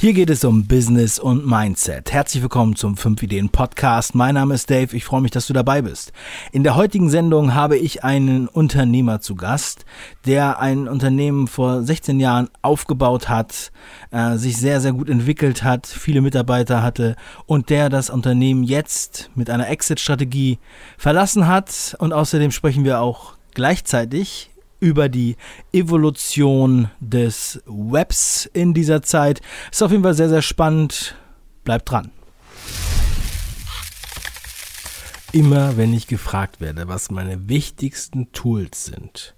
Hier geht es um Business und Mindset. Herzlich willkommen zum 5 Ideen Podcast. Mein Name ist Dave. Ich freue mich, dass du dabei bist. In der heutigen Sendung habe ich einen Unternehmer zu Gast, der ein Unternehmen vor 16 Jahren aufgebaut hat, äh, sich sehr, sehr gut entwickelt hat, viele Mitarbeiter hatte und der das Unternehmen jetzt mit einer Exit-Strategie verlassen hat. Und außerdem sprechen wir auch gleichzeitig über die Evolution des Webs in dieser Zeit. Ist auf jeden Fall sehr, sehr spannend. Bleibt dran. Immer wenn ich gefragt werde, was meine wichtigsten Tools sind,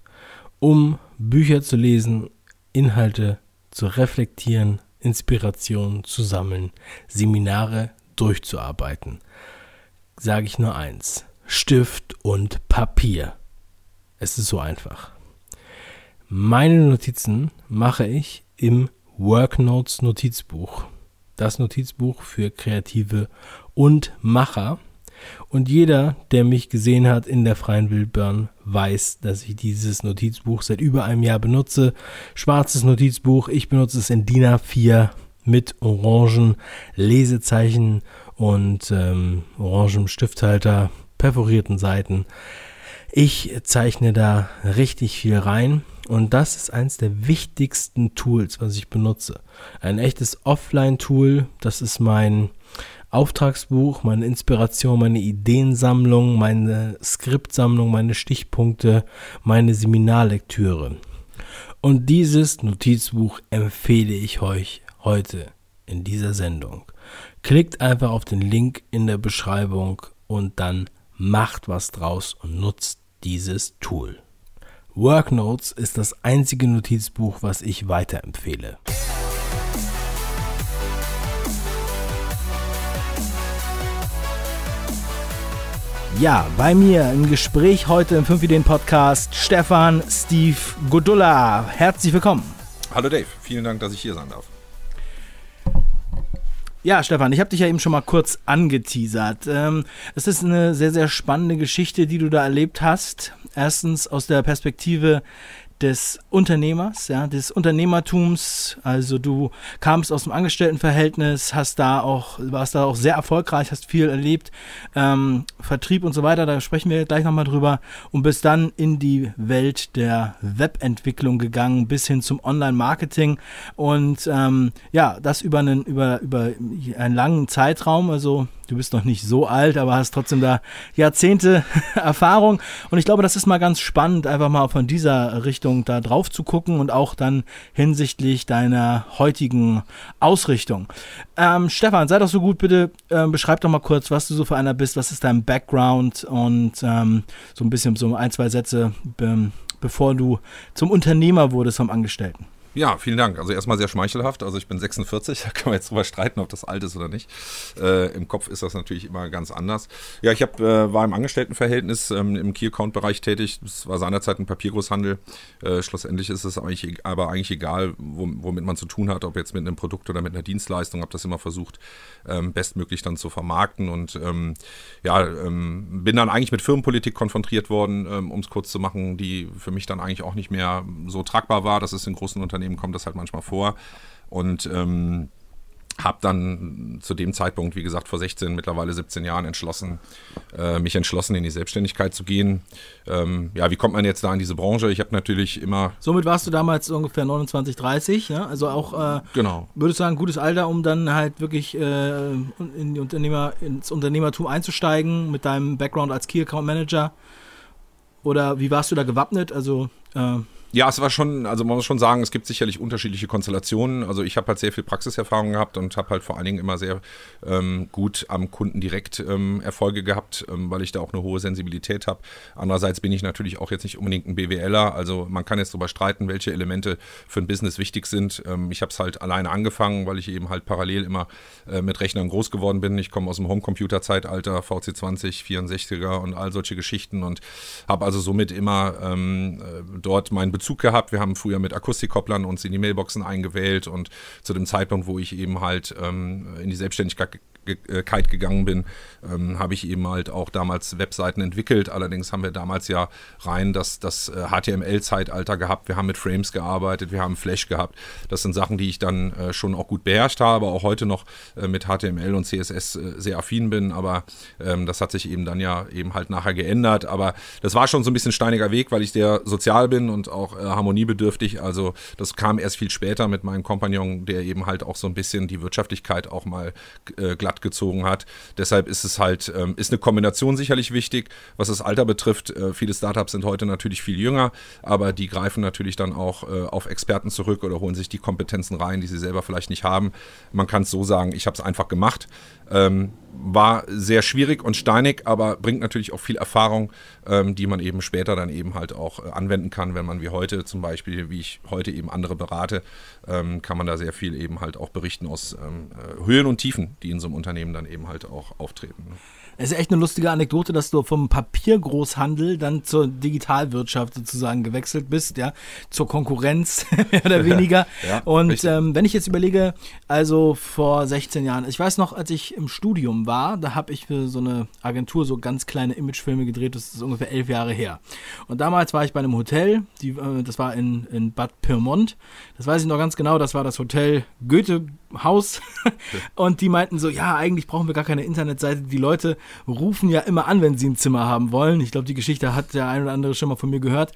um Bücher zu lesen, Inhalte zu reflektieren, Inspiration zu sammeln, Seminare durchzuarbeiten, sage ich nur eins. Stift und Papier. Es ist so einfach. Meine Notizen mache ich im Worknotes Notizbuch. Das Notizbuch für Kreative und Macher. Und jeder, der mich gesehen hat in der freien Wildbahn, weiß, dass ich dieses Notizbuch seit über einem Jahr benutze. Schwarzes Notizbuch. Ich benutze es in DIN A4 mit orangen Lesezeichen und ähm, orangem Stifthalter, perforierten Seiten. Ich zeichne da richtig viel rein und das ist eines der wichtigsten Tools, was ich benutze. Ein echtes Offline-Tool, das ist mein Auftragsbuch, meine Inspiration, meine Ideensammlung, meine Skriptsammlung, meine Stichpunkte, meine Seminarlektüre. Und dieses Notizbuch empfehle ich euch heute in dieser Sendung. Klickt einfach auf den Link in der Beschreibung und dann macht was draus und nutzt dieses Tool. Worknotes ist das einzige Notizbuch, was ich weiterempfehle. Ja, bei mir im Gespräch heute im 5 Ideen Podcast Stefan Steve Godulla. Herzlich willkommen. Hallo Dave, vielen Dank, dass ich hier sein darf. Ja, Stefan, ich habe dich ja eben schon mal kurz angeteasert. Ähm, es ist eine sehr, sehr spannende Geschichte, die du da erlebt hast. Erstens aus der Perspektive des Unternehmers, ja, des Unternehmertums. Also du kamst aus dem Angestelltenverhältnis, hast da auch, warst da auch sehr erfolgreich, hast viel erlebt, ähm, Vertrieb und so weiter, da sprechen wir gleich nochmal drüber und bist dann in die Welt der Webentwicklung gegangen, bis hin zum Online-Marketing und ähm, ja, das über einen, über, über einen langen Zeitraum, also du bist noch nicht so alt, aber hast trotzdem da Jahrzehnte Erfahrung. Und ich glaube, das ist mal ganz spannend, einfach mal von dieser Richtung da drauf zu gucken und auch dann hinsichtlich deiner heutigen Ausrichtung. Ähm, Stefan, sei doch so gut, bitte äh, beschreib doch mal kurz, was du so für einer bist, was ist dein Background und ähm, so ein bisschen so ein, zwei Sätze, bevor du zum Unternehmer wurdest vom Angestellten. Ja, vielen Dank. Also erstmal sehr schmeichelhaft. Also ich bin 46, da kann man jetzt drüber streiten, ob das alt ist oder nicht. Äh, Im Kopf ist das natürlich immer ganz anders. Ja, ich hab, äh, war im Angestelltenverhältnis ähm, im Key-Account-Bereich tätig. Das war seinerzeit ein Papiergroßhandel. Äh, schlussendlich ist es eigentlich, aber eigentlich egal, womit man zu tun hat, ob jetzt mit einem Produkt oder mit einer Dienstleistung. Habe das immer versucht, ähm, bestmöglich dann zu vermarkten und ähm, ja, ähm, bin dann eigentlich mit Firmenpolitik konfrontiert worden, ähm, um es kurz zu machen, die für mich dann eigentlich auch nicht mehr so tragbar war. Das ist in großen Unternehmen kommt das halt manchmal vor und ähm, habe dann zu dem Zeitpunkt, wie gesagt, vor 16, mittlerweile 17 Jahren entschlossen, äh, mich entschlossen, in die Selbstständigkeit zu gehen. Ähm, ja, wie kommt man jetzt da in diese Branche? Ich habe natürlich immer. Somit warst du damals ungefähr 29, 30, ja? Also auch, äh, genau. würdest du sagen, gutes Alter, um dann halt wirklich äh, in die Unternehmer, ins Unternehmertum einzusteigen mit deinem Background als Key Account Manager? Oder wie warst du da gewappnet? Also. Äh, ja, es war schon, also man muss schon sagen, es gibt sicherlich unterschiedliche Konstellationen. Also ich habe halt sehr viel Praxiserfahrung gehabt und habe halt vor allen Dingen immer sehr ähm, gut am Kunden direkt ähm, Erfolge gehabt, ähm, weil ich da auch eine hohe Sensibilität habe. Andererseits bin ich natürlich auch jetzt nicht unbedingt ein BWLer. Also man kann jetzt darüber streiten, welche Elemente für ein Business wichtig sind. Ähm, ich habe es halt alleine angefangen, weil ich eben halt parallel immer äh, mit Rechnern groß geworden bin. Ich komme aus dem Homecomputer-Zeitalter, VC20, 64er und all solche Geschichten und habe also somit immer ähm, äh, dort meinen Bezug gehabt. Wir haben früher mit Akustikkopplern uns in die Mailboxen eingewählt und zu dem Zeitpunkt, wo ich eben halt ähm, in die Selbstständigkeit ge gegangen bin, ähm, habe ich eben halt auch damals Webseiten entwickelt. Allerdings haben wir damals ja rein das, das HTML-Zeitalter gehabt. Wir haben mit Frames gearbeitet, wir haben Flash gehabt. Das sind Sachen, die ich dann äh, schon auch gut beherrscht habe, auch heute noch äh, mit HTML und CSS äh, sehr affin bin. Aber ähm, das hat sich eben dann ja eben halt nachher geändert. Aber das war schon so ein bisschen steiniger Weg, weil ich sehr sozial bin und auch äh, harmoniebedürftig. Also das kam erst viel später mit meinem Kompagnon, der eben halt auch so ein bisschen die Wirtschaftlichkeit auch mal äh, glatt gezogen hat. Deshalb ist es halt, ähm, ist eine Kombination sicherlich wichtig. Was das Alter betrifft, äh, viele Startups sind heute natürlich viel jünger, aber die greifen natürlich dann auch äh, auf Experten zurück oder holen sich die Kompetenzen rein, die sie selber vielleicht nicht haben. Man kann es so sagen, ich habe es einfach gemacht. Ähm, war sehr schwierig und steinig, aber bringt natürlich auch viel Erfahrung, ähm, die man eben später dann eben halt auch äh, anwenden kann, wenn man wie heute zum Beispiel, wie ich heute eben andere berate, ähm, kann man da sehr viel eben halt auch berichten aus ähm, äh, Höhen und Tiefen, die in so einem Unternehmen dann eben halt auch auftreten. Ne? Es ist echt eine lustige Anekdote, dass du vom Papiergroßhandel dann zur Digitalwirtschaft sozusagen gewechselt bist, ja, zur Konkurrenz mehr oder weniger. ja, und ähm, wenn ich jetzt überlege, also vor 16 Jahren, ich weiß noch, als ich im Studium war, da habe ich für so eine Agentur so ganz kleine Imagefilme gedreht, das ist ungefähr elf Jahre her. Und damals war ich bei einem Hotel, die, äh, das war in, in Bad Pyrmont, das weiß ich noch ganz genau, das war das Hotel Goethe Haus und die meinten so, ja, eigentlich brauchen wir gar keine Internetseite. Die Leute rufen ja immer an, wenn sie ein Zimmer haben wollen. Ich glaube, die Geschichte hat der ein oder andere schon mal von mir gehört.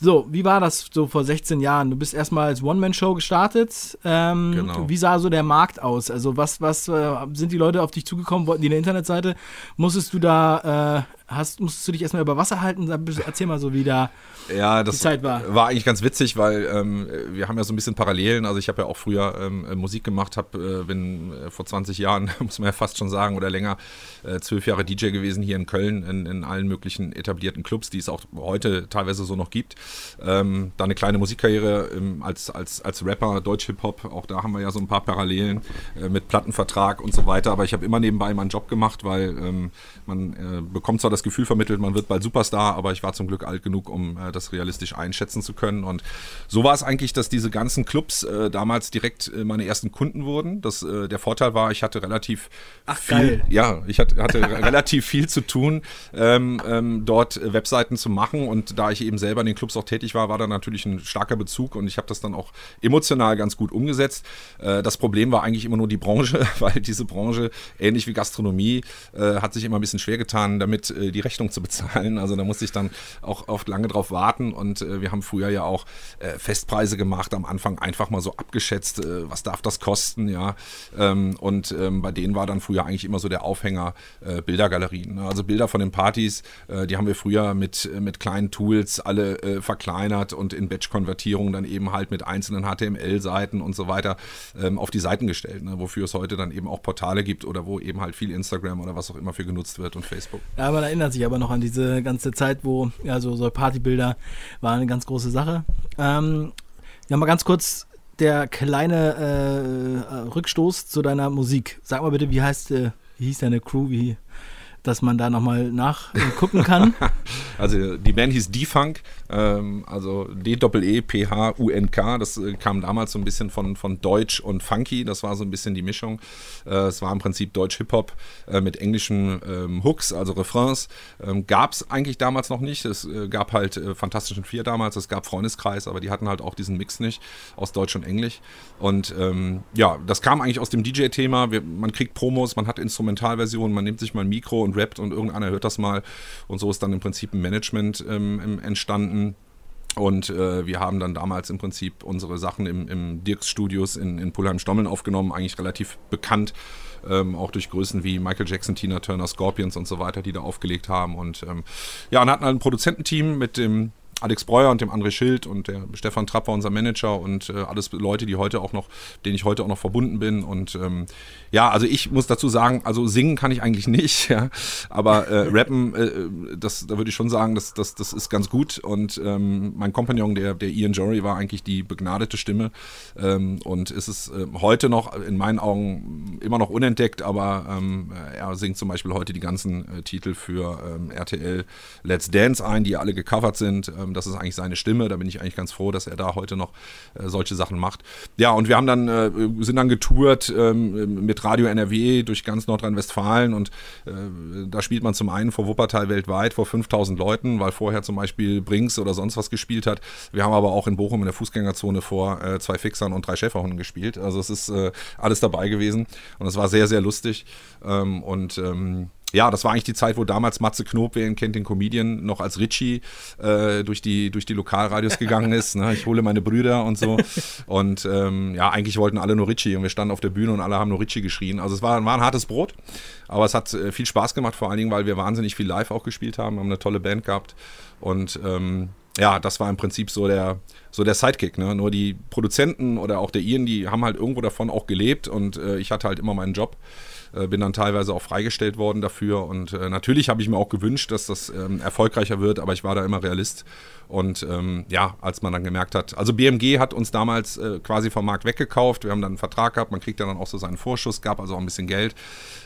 So, wie war das so vor 16 Jahren? Du bist erstmal als One-Man-Show gestartet. Ähm, genau. Wie sah so der Markt aus? Also, was, was äh, sind die Leute auf dich zugekommen? Wollten die eine Internetseite? Musstest du da äh, hast, musstest du dich erstmal über Wasser halten? Erzähl mal so, wie da ja, das die Zeit war. War eigentlich ganz witzig, weil ähm, wir haben ja so ein bisschen Parallelen. Also ich habe ja auch früher ähm, äh, Musik gemacht, hab, äh, bin äh, vor 20 Jahren, muss man ja fast schon sagen, oder länger, äh, zwölf Jahre DJ gewesen hier in Köln, in, in, allen möglichen etablierten Clubs, die es auch heute teilweise so noch gibt. Ähm, dann eine kleine Musikkarriere ähm, als, als, als Rapper, Deutsch-Hip-Hop, auch da haben wir ja so ein paar Parallelen äh, mit Plattenvertrag und so weiter. Aber ich habe immer nebenbei meinen Job gemacht, weil ähm, man äh, bekommt zwar das Gefühl vermittelt, man wird bald Superstar, aber ich war zum Glück alt genug, um äh, das realistisch einschätzen zu können. Und so war es eigentlich, dass diese ganzen Clubs äh, damals direkt äh, meine ersten Kunden wurden. Das, äh, der Vorteil war, ich hatte relativ Ach, viel, geil. ja, ich hatte, hatte relativ viel zu tun, ähm, ähm, dort Webseiten zu machen. Und da ich eben selber in den Clubs auch tätig war, war da natürlich ein starker Bezug und ich habe das dann auch emotional ganz gut umgesetzt. Äh, das Problem war eigentlich immer nur die Branche, weil diese Branche, ähnlich wie Gastronomie, hat sich immer ein bisschen schwer getan, damit die Rechnung zu bezahlen. Also da musste ich dann auch oft lange drauf warten und äh, wir haben früher ja auch äh, Festpreise gemacht, am Anfang einfach mal so abgeschätzt, äh, was darf das kosten, ja. Ähm, und ähm, bei denen war dann früher eigentlich immer so der Aufhänger äh, Bildergalerien. Ne? Also Bilder von den Partys, äh, die haben wir früher mit, äh, mit kleinen Tools alle verkleinert und in Batch-Konvertierung dann eben halt mit einzelnen HTML-Seiten und so weiter ähm, auf die Seiten gestellt, ne? wofür es heute dann eben auch Portale gibt oder wo eben halt viel Instagram oder was auch immer für genutzt wird und Facebook. Ja, man erinnert sich aber noch an diese ganze Zeit, wo ja so, Partybilder waren eine ganz große Sache. Ähm, ja, mal ganz kurz der kleine äh, Rückstoß zu deiner Musik. Sag mal bitte, wie heißt, äh, wie hieß deine Crew? Wie, dass man da nochmal nachgucken kann. also die Band hieß D-Funk, ähm, also D-E-P-H-U-N-K. Das äh, kam damals so ein bisschen von, von Deutsch und Funky. Das war so ein bisschen die Mischung. Äh, es war im Prinzip Deutsch-Hip-Hop äh, mit englischen ähm, Hooks, also Refrains. Ähm, gab es eigentlich damals noch nicht. Es äh, gab halt äh, Fantastischen Vier damals, es gab Freundeskreis, aber die hatten halt auch diesen Mix nicht aus Deutsch und Englisch. Und ähm, ja, das kam eigentlich aus dem DJ-Thema. Man kriegt Promos, man hat Instrumentalversionen, man nimmt sich mal ein Mikro und rappt und irgendeiner hört das mal. Und so ist dann im Prinzip ein Management ähm, entstanden. Und äh, wir haben dann damals im Prinzip unsere Sachen im, im Dirks Studios in, in Pullheim-Stommeln aufgenommen, eigentlich relativ bekannt, ähm, auch durch Größen wie Michael Jackson, Tina Turner, Scorpions und so weiter, die da aufgelegt haben. Und ähm, ja, und hatten halt ein Produzententeam mit dem Alex Breuer und dem André Schild und der Stefan Trapp war unser Manager und äh, alles Leute, die heute auch noch, denen ich heute auch noch verbunden bin. Und ähm, ja, also ich muss dazu sagen, also singen kann ich eigentlich nicht, ja, aber äh, rappen, äh, das, da würde ich schon sagen, das, das, das ist ganz gut. Und ähm, mein Kompagnon, der, der Ian Jory, war eigentlich die begnadete Stimme ähm, und ist es äh, heute noch in meinen Augen immer noch unentdeckt, aber ähm, er singt zum Beispiel heute die ganzen äh, Titel für ähm, RTL Let's Dance ein, die alle gecovert sind das ist eigentlich seine Stimme. Da bin ich eigentlich ganz froh, dass er da heute noch äh, solche Sachen macht. Ja, und wir haben dann, äh, sind dann getourt ähm, mit Radio NRW durch ganz Nordrhein-Westfalen und äh, da spielt man zum einen vor Wuppertal weltweit vor 5000 Leuten, weil vorher zum Beispiel Brinks oder sonst was gespielt hat. Wir haben aber auch in Bochum in der Fußgängerzone vor zwei Fixern und drei Schäferhunden gespielt. Also es ist alles dabei gewesen und es war sehr, sehr lustig. Ähm, und ähm, ja, das war eigentlich die Zeit, wo damals Matze Knob, wer ihn kennt, den Comedian, noch als Richie äh, durch, die, durch die Lokalradios gegangen ist. Ne? Ich hole meine Brüder und so. Und ähm, ja, eigentlich wollten alle nur Richie und wir standen auf der Bühne und alle haben nur Richie geschrien. Also es war, war ein hartes Brot, aber es hat äh, viel Spaß gemacht, vor allen Dingen, weil wir wahnsinnig viel live auch gespielt haben, haben eine tolle Band gehabt und ähm, ja, das war im Prinzip so der, so der Sidekick. Ne? Nur die Produzenten oder auch der Ian, die haben halt irgendwo davon auch gelebt und äh, ich hatte halt immer meinen Job. Äh, bin dann teilweise auch freigestellt worden dafür. Und äh, natürlich habe ich mir auch gewünscht, dass das ähm, erfolgreicher wird, aber ich war da immer Realist. Und ähm, ja, als man dann gemerkt hat, also BMG hat uns damals äh, quasi vom Markt weggekauft. Wir haben dann einen Vertrag gehabt, man kriegt ja dann auch so seinen Vorschuss, gab also auch ein bisschen Geld.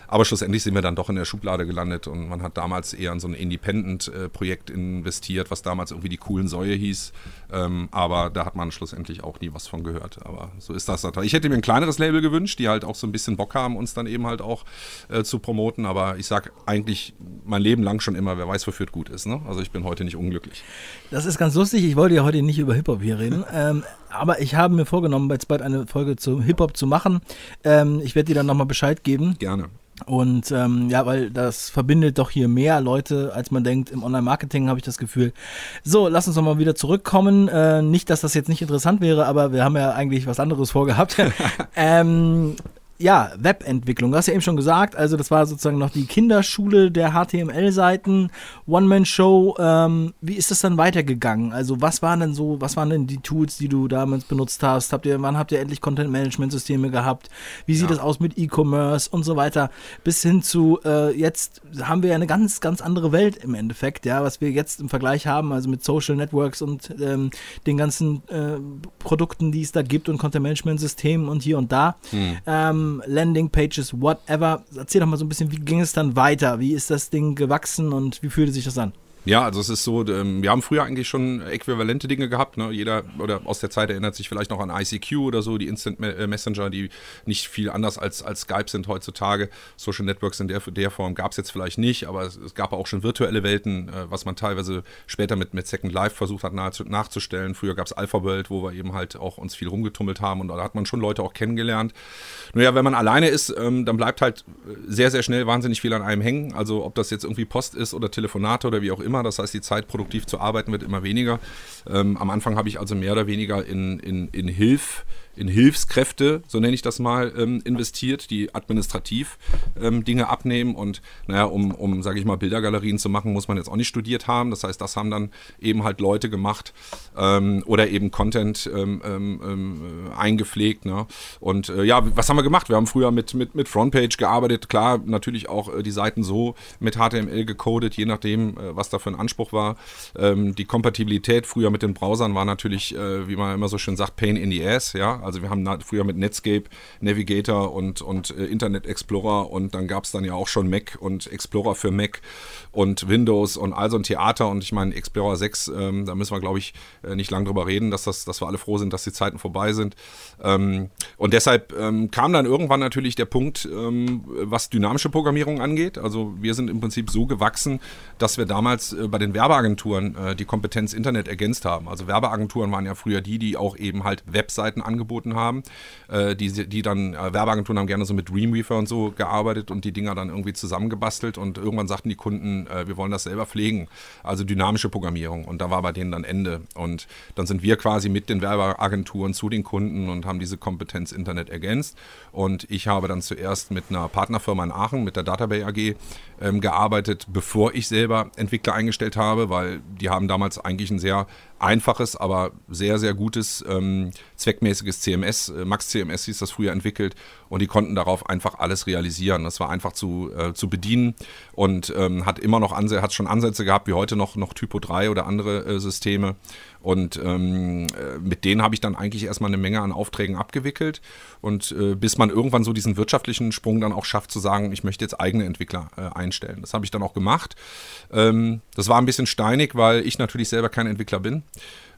Aber schlussendlich sind wir dann doch in der Schublade gelandet und man hat damals eher in so ein Independent-Projekt investiert, was damals irgendwie die coolen Säue hieß. Ähm, aber da hat man schlussendlich auch nie was von gehört. Aber so ist das. Ich hätte mir ein kleineres Label gewünscht, die halt auch so ein bisschen Bock haben, uns dann eben halt auch äh, zu promoten. Aber ich sage eigentlich mein Leben lang schon immer, wer weiß, wofür es gut ist. Ne? Also ich bin heute nicht unglücklich. Das ist ganz lustig. Ich wollte ja heute nicht über Hip-Hop hier reden. ähm, aber ich habe mir vorgenommen, jetzt bald eine Folge zu Hip-Hop zu machen. Ähm, ich werde dir dann nochmal Bescheid geben. Gerne. Und ähm, ja, weil das verbindet doch hier mehr Leute, als man denkt. Im Online-Marketing habe ich das Gefühl. So, lass uns nochmal wieder zurückkommen. Äh, nicht, dass das jetzt nicht interessant wäre, aber wir haben ja eigentlich was anderes vorgehabt. ähm, ja, Webentwicklung. Du hast ja eben schon gesagt, also das war sozusagen noch die Kinderschule der HTML-Seiten, One-Man-Show. Ähm, wie ist das dann weitergegangen? Also was waren denn so, was waren denn die Tools, die du damals benutzt hast? Habt ihr, wann habt ihr endlich Content-Management-Systeme gehabt? Wie sieht es ja. aus mit E-Commerce und so weiter? Bis hin zu äh, jetzt haben wir ja eine ganz, ganz andere Welt im Endeffekt, ja, was wir jetzt im Vergleich haben, also mit Social Networks und ähm, den ganzen äh, Produkten, die es da gibt und Content-Management-Systemen und hier und da. Hm. Ähm, Landing Pages, whatever. Erzähl doch mal so ein bisschen, wie ging es dann weiter? Wie ist das Ding gewachsen und wie fühlte sich das an? Ja, also es ist so, ähm, wir haben früher eigentlich schon äquivalente Dinge gehabt. Ne? Jeder oder aus der Zeit erinnert sich vielleicht noch an ICQ oder so, die Instant äh, Messenger, die nicht viel anders als, als Skype sind heutzutage. Social Networks in der, der Form gab es jetzt vielleicht nicht, aber es, es, gab auch schon virtuelle Welten, äh, was man teilweise später mit, mit Second Life versucht hat nahe, nachzustellen. Früher gab es Alpha World, wo wir eben halt auch uns viel rumgetummelt haben und da hat man schon Leute auch kennengelernt. Naja, wenn man alleine ist, ähm, dann bleibt halt sehr, sehr schnell wahnsinnig viel an einem hängen. Also ob das jetzt irgendwie Post ist oder Telefonate oder wie auch immer immer. Das heißt, die Zeit produktiv zu arbeiten wird immer weniger. Ähm, am Anfang habe ich also mehr oder weniger in, in, in Hilf in Hilfskräfte, so nenne ich das mal, ähm, investiert, die administrativ ähm, Dinge abnehmen. Und naja, um, um sage ich mal, Bildergalerien zu machen, muss man jetzt auch nicht studiert haben. Das heißt, das haben dann eben halt Leute gemacht ähm, oder eben Content ähm, ähm, ähm, eingepflegt. Ne? Und äh, ja, was haben wir gemacht? Wir haben früher mit, mit, mit Frontpage gearbeitet. Klar, natürlich auch äh, die Seiten so mit HTML gecodet, je nachdem, äh, was da für ein Anspruch war. die Kompatibilität früher mit den Browsern war natürlich, äh, wie man immer so schön sagt, Pain in the Ass. Ja? Also wir haben früher mit Netscape, Navigator und, und äh, Internet Explorer und dann gab es dann ja auch schon Mac und Explorer für Mac und Windows und all so ein Theater und ich meine Explorer 6, ähm, da müssen wir glaube ich äh, nicht lange drüber reden, dass, das, dass wir alle froh sind, dass die Zeiten vorbei sind. Ähm, und deshalb ähm, kam dann irgendwann natürlich der Punkt, ähm, was dynamische Programmierung angeht. Also wir sind im Prinzip so gewachsen, dass wir damals äh, bei den Werbeagenturen äh, die Kompetenz Internet ergänzt haben. Also Werbeagenturen waren ja früher die, die auch eben halt Webseiten angeboten angeboten haben. Äh, die, die dann, äh, Werbeagenturen haben gerne so mit Dreamweaver und so gearbeitet und die Dinger dann irgendwie zusammengebastelt und irgendwann sagten die Kunden, äh, wir wollen das selber pflegen. Also dynamische Programmierung. Und da war bei denen dann Ende. Und dann sind wir quasi mit den Werbeagenturen zu den Kunden und haben diese Kompetenz Internet ergänzt. Und ich habe dann zuerst mit einer Partnerfirma in Aachen, mit der Databay AG, ähm, gearbeitet, bevor ich selber Entwickler eingestellt habe, weil die haben damals eigentlich ein sehr einfaches, aber sehr, sehr gutes, ähm, zweckmäßiges CMS. Äh, Max CMS hieß das früher entwickelt und die konnten darauf einfach alles realisieren. Das war einfach zu, äh, zu bedienen und ähm, hat immer noch Ansätze, hat schon Ansätze gehabt, wie heute noch, noch Typo 3 oder andere äh, Systeme. Und ähm, äh, mit denen habe ich dann eigentlich erstmal eine Menge an Aufträgen abgewickelt. Und äh, bis man irgendwann so diesen wirtschaftlichen Sprung dann auch schafft, zu sagen, ich möchte jetzt eigene Entwickler äh, einstellen. Das habe ich dann auch gemacht. Ähm, das war ein bisschen steinig, weil ich natürlich selber kein Entwickler bin.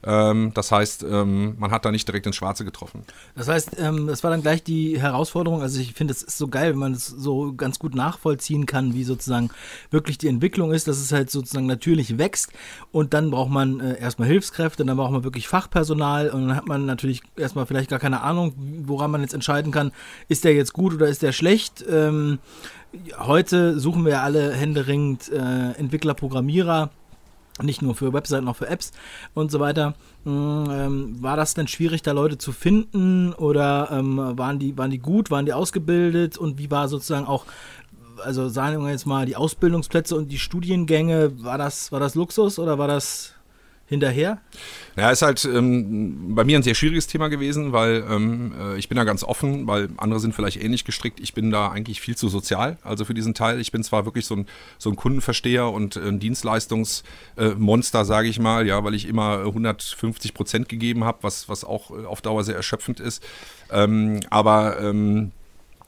Ähm, das heißt, ähm, man hat da nicht direkt ins Schwarze getroffen. Das heißt, ähm, das war dann gleich die Herausforderung. Also ich finde, es ist so geil, wenn man es so ganz gut nachvollziehen kann, wie sozusagen wirklich die Entwicklung ist, dass es halt sozusagen natürlich wächst und dann braucht man äh, erstmal Hilfskräfte, dann braucht man wirklich Fachpersonal und dann hat man natürlich erstmal vielleicht gar keine Ahnung, woran man jetzt entscheiden kann, ist der jetzt gut oder ist der schlecht. Heute suchen wir alle händeringend äh, Entwickler, Programmierer nicht nur für Webseiten, auch für Apps und so weiter. Mm, ähm, war das denn schwierig, da Leute zu finden? Oder ähm, waren, die, waren die gut, waren die ausgebildet? Und wie war sozusagen auch, also sagen wir jetzt mal, die Ausbildungsplätze und die Studiengänge, war das, war das Luxus oder war das hinterher? Ja, ist halt ähm, bei mir ein sehr schwieriges Thema gewesen, weil ähm, äh, ich bin da ganz offen, weil andere sind vielleicht ähnlich gestrickt. Ich bin da eigentlich viel zu sozial, also für diesen Teil. Ich bin zwar wirklich so ein, so ein Kundenversteher und ein Dienstleistungsmonster, äh, sage ich mal, ja, weil ich immer 150 Prozent gegeben habe, was, was auch auf Dauer sehr erschöpfend ist. Ähm, aber ähm,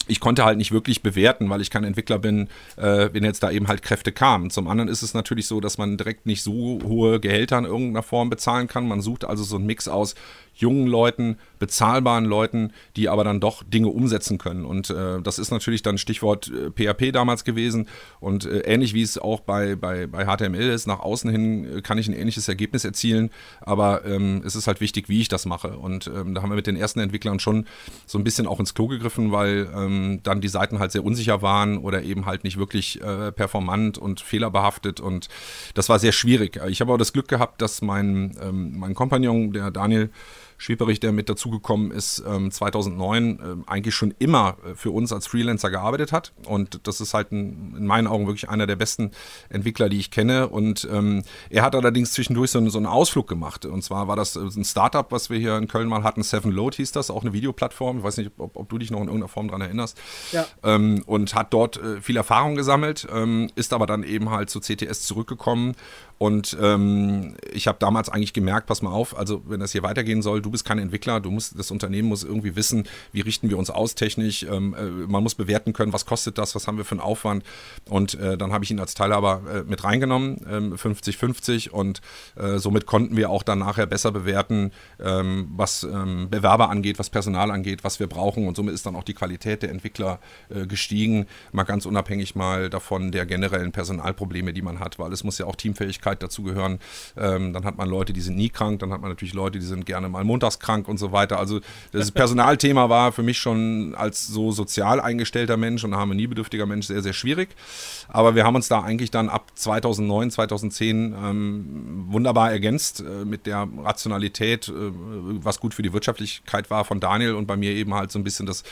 ich konnte halt nicht wirklich bewerten, weil ich kein Entwickler bin, äh, wenn jetzt da eben halt Kräfte kamen. Zum anderen ist es natürlich so, dass man direkt nicht so hohe Gehälter in irgendeiner Form bezahlen kann. Man sucht also so einen Mix aus jungen Leuten, bezahlbaren Leuten, die aber dann doch Dinge umsetzen können. Und äh, das ist natürlich dann Stichwort äh, PHP damals gewesen. Und äh, ähnlich wie es auch bei, bei, bei HTML ist, nach außen hin äh, kann ich ein ähnliches Ergebnis erzielen. Aber ähm, es ist halt wichtig, wie ich das mache. Und ähm, da haben wir mit den ersten Entwicklern schon so ein bisschen auch ins Klo gegriffen, weil ähm, dann die Seiten halt sehr unsicher waren oder eben halt nicht wirklich äh, performant und fehlerbehaftet. Und das war sehr schwierig. Ich habe aber das Glück gehabt, dass mein, ähm, mein Kompagnon, der Daniel, Schwieberich, der mit dazugekommen ist, 2009 ähm, ähm, eigentlich schon immer äh, für uns als Freelancer gearbeitet hat. Und das ist halt ein, in meinen Augen wirklich einer der besten Entwickler, die ich kenne. Und ähm, er hat allerdings zwischendurch so, so einen Ausflug gemacht. Und zwar war das äh, ein Startup, was wir hier in Köln mal hatten. Seven Load hieß das, auch eine Videoplattform. Ich weiß nicht, ob, ob du dich noch in irgendeiner Form daran erinnerst. Ja. Ähm, und hat dort äh, viel Erfahrung gesammelt, ähm, ist aber dann eben halt zu CTS zurückgekommen und ähm, ich habe damals eigentlich gemerkt, pass mal auf, also wenn das hier weitergehen soll, du bist kein Entwickler, du musst, das Unternehmen muss irgendwie wissen, wie richten wir uns aus technisch, ähm, äh, man muss bewerten können, was kostet das, was haben wir für einen Aufwand. Und äh, dann habe ich ihn als Teilhaber äh, mit reingenommen, 50-50 ähm, und äh, somit konnten wir auch dann nachher besser bewerten, ähm, was ähm, Bewerber angeht, was Personal angeht, was wir brauchen und somit ist dann auch die Qualität der Entwickler äh, gestiegen, mal ganz unabhängig mal davon der generellen Personalprobleme, die man hat, weil es muss ja auch Teamfähigkeit dazugehören. Ähm, dann hat man Leute, die sind nie krank, dann hat man natürlich Leute, die sind gerne mal montags krank und so weiter. Also das Personalthema war für mich schon als so sozial eingestellter Mensch und harmoniebedürftiger Mensch sehr, sehr schwierig. Aber wir haben uns da eigentlich dann ab 2009, 2010 ähm, wunderbar ergänzt äh, mit der Rationalität, äh, was gut für die Wirtschaftlichkeit war von Daniel und bei mir eben halt so ein bisschen das,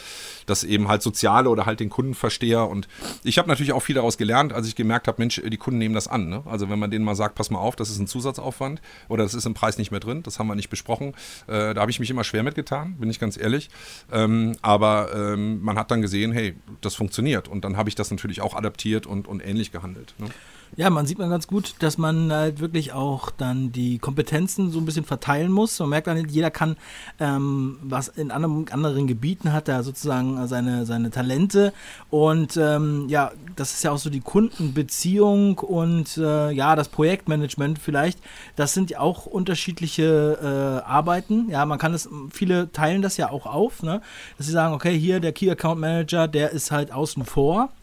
das eben halt Soziale oder halt den Kundenversteher. Und ich habe natürlich auch viel daraus gelernt, als ich gemerkt habe, Mensch, die Kunden nehmen das an. Ne? Also wenn man denen mal sagt, pass mal auf, das ist ein Zusatzaufwand oder das ist im Preis nicht mehr drin, das haben wir nicht besprochen. Äh, da habe ich mich immer schwer mitgetan, bin ich ganz ehrlich. Ähm, aber ähm, man hat dann gesehen, hey, das funktioniert und dann habe ich das natürlich auch adaptiert und, und ähnlich gehandelt. Ne? Ja, man sieht man ganz gut, dass man halt wirklich auch dann die Kompetenzen so ein bisschen verteilen muss. Man merkt dann, jeder kann, ähm, was in anderen, anderen Gebieten hat, da sozusagen seine, seine Talente. Und ähm, ja, das ist ja auch so die Kundenbeziehung und äh, ja, das Projektmanagement vielleicht. Das sind ja auch unterschiedliche äh, Arbeiten. Ja, man kann es, viele teilen das ja auch auf, ne? dass sie sagen, okay, hier der Key Account Manager, der ist halt außen vor.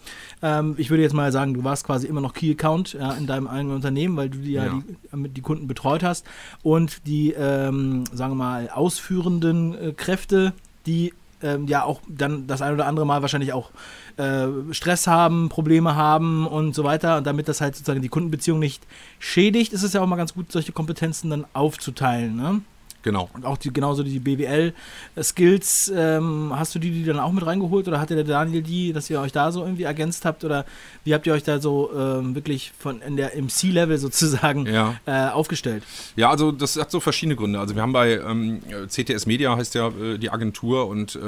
Ähm, ich würde jetzt mal sagen, du warst quasi immer noch Key Account ja, in deinem eigenen Unternehmen, weil du die, ja, ja. Die, die, Kunden betreut hast. Und die, ähm, sagen wir mal, ausführenden äh, Kräfte, die ähm, ja auch dann das ein oder andere Mal wahrscheinlich auch äh, Stress haben, Probleme haben und so weiter. Und damit das halt sozusagen die Kundenbeziehung nicht schädigt, ist es ja auch mal ganz gut, solche Kompetenzen dann aufzuteilen. Ne? Genau. Und auch die, genauso die BWL-Skills, ähm, hast du die, die dann auch mit reingeholt oder hatte der Daniel die, dass ihr euch da so irgendwie ergänzt habt oder wie habt ihr euch da so ähm, wirklich von in der im C-Level sozusagen ja. äh, aufgestellt? Ja, also das hat so verschiedene Gründe. Also wir haben bei ähm, CTS Media heißt ja äh, die Agentur und äh,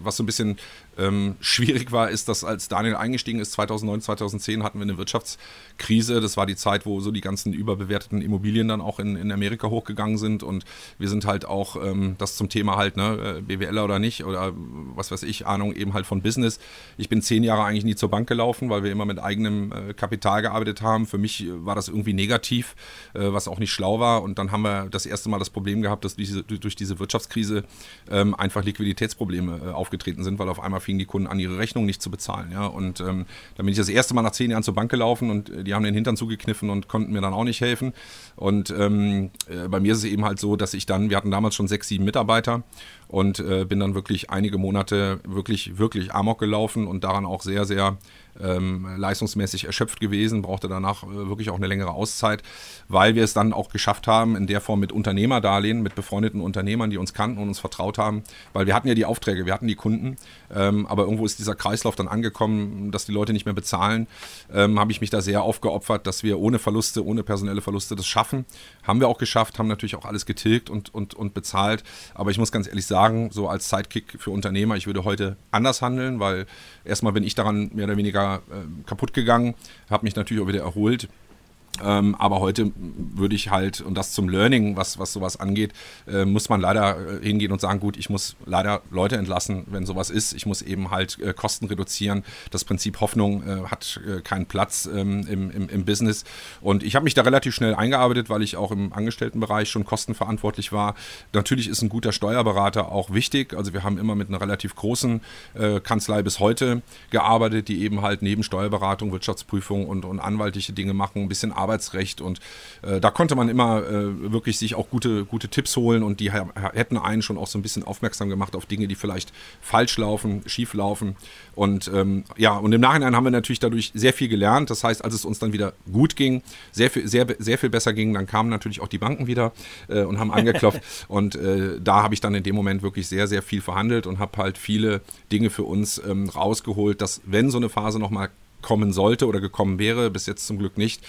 was so ein bisschen ähm, schwierig war, ist, dass als Daniel eingestiegen ist, 2009, 2010 hatten wir eine Wirtschaftskrise. Das war die Zeit, wo so die ganzen überbewerteten Immobilien dann auch in, in Amerika hochgegangen sind. Und wir sind halt auch, ähm, das zum Thema halt, ne, äh, BWLer oder nicht, oder was weiß ich, Ahnung eben halt von Business. Ich bin zehn Jahre eigentlich nie zur Bank gelaufen, weil wir immer mit eigenem äh, Kapital gearbeitet haben. Für mich war das irgendwie negativ, äh, was auch nicht schlau war. Und dann haben wir das erste Mal das Problem gehabt, dass diese, durch diese Wirtschaftskrise ähm, einfach Liquiditätsprobleme äh, aufgetreten sind, weil auf einmal fingen die Kunden an, ihre Rechnung nicht zu bezahlen. Ja? Und ähm, dann bin ich das erste Mal nach zehn Jahren zur Bank gelaufen und äh, die haben den Hintern zugekniffen und konnten mir dann auch nicht helfen. Und ähm, äh, bei mir ist es eben halt so, dass ich dann, wir hatten damals schon sechs, sieben Mitarbeiter und äh, bin dann wirklich einige Monate wirklich, wirklich amok gelaufen und daran auch sehr, sehr ähm, leistungsmäßig erschöpft gewesen, brauchte danach äh, wirklich auch eine längere Auszeit, weil wir es dann auch geschafft haben, in der Form mit Unternehmerdarlehen, mit befreundeten Unternehmern, die uns kannten und uns vertraut haben, weil wir hatten ja die Aufträge, wir hatten die Kunden, ähm, aber irgendwo ist dieser Kreislauf dann angekommen, dass die Leute nicht mehr bezahlen, ähm, habe ich mich da sehr aufgeopfert, dass wir ohne Verluste, ohne personelle Verluste das schaffen. Haben wir auch geschafft, haben natürlich auch alles getilgt und, und, und bezahlt, aber ich muss ganz ehrlich sagen, so als Sidekick für Unternehmer, ich würde heute anders handeln, weil erstmal bin ich daran mehr oder weniger äh, kaputt gegangen, habe mich natürlich auch wieder erholt. Ähm, aber heute würde ich halt, und das zum Learning, was, was sowas angeht, äh, muss man leider äh, hingehen und sagen, gut, ich muss leider Leute entlassen, wenn sowas ist. Ich muss eben halt äh, Kosten reduzieren. Das Prinzip Hoffnung äh, hat äh, keinen Platz ähm, im, im, im, Business. Und ich habe mich da relativ schnell eingearbeitet, weil ich auch im Angestelltenbereich schon kostenverantwortlich war. Natürlich ist ein guter Steuerberater auch wichtig. Also wir haben immer mit einer relativ großen äh, Kanzlei bis heute gearbeitet, die eben halt neben Steuerberatung, Wirtschaftsprüfung und, und anwaltliche Dinge machen, ein bisschen Arbeit Arbeitsrecht und äh, da konnte man immer äh, wirklich sich auch gute, gute Tipps holen und die hätten einen schon auch so ein bisschen aufmerksam gemacht auf Dinge, die vielleicht falsch laufen, schief laufen und ähm, ja, und im Nachhinein haben wir natürlich dadurch sehr viel gelernt. Das heißt, als es uns dann wieder gut ging, sehr viel, sehr, sehr viel besser ging, dann kamen natürlich auch die Banken wieder äh, und haben angeklopft und äh, da habe ich dann in dem Moment wirklich sehr, sehr viel verhandelt und habe halt viele Dinge für uns ähm, rausgeholt, dass wenn so eine Phase nochmal kommen sollte oder gekommen wäre, bis jetzt zum Glück nicht,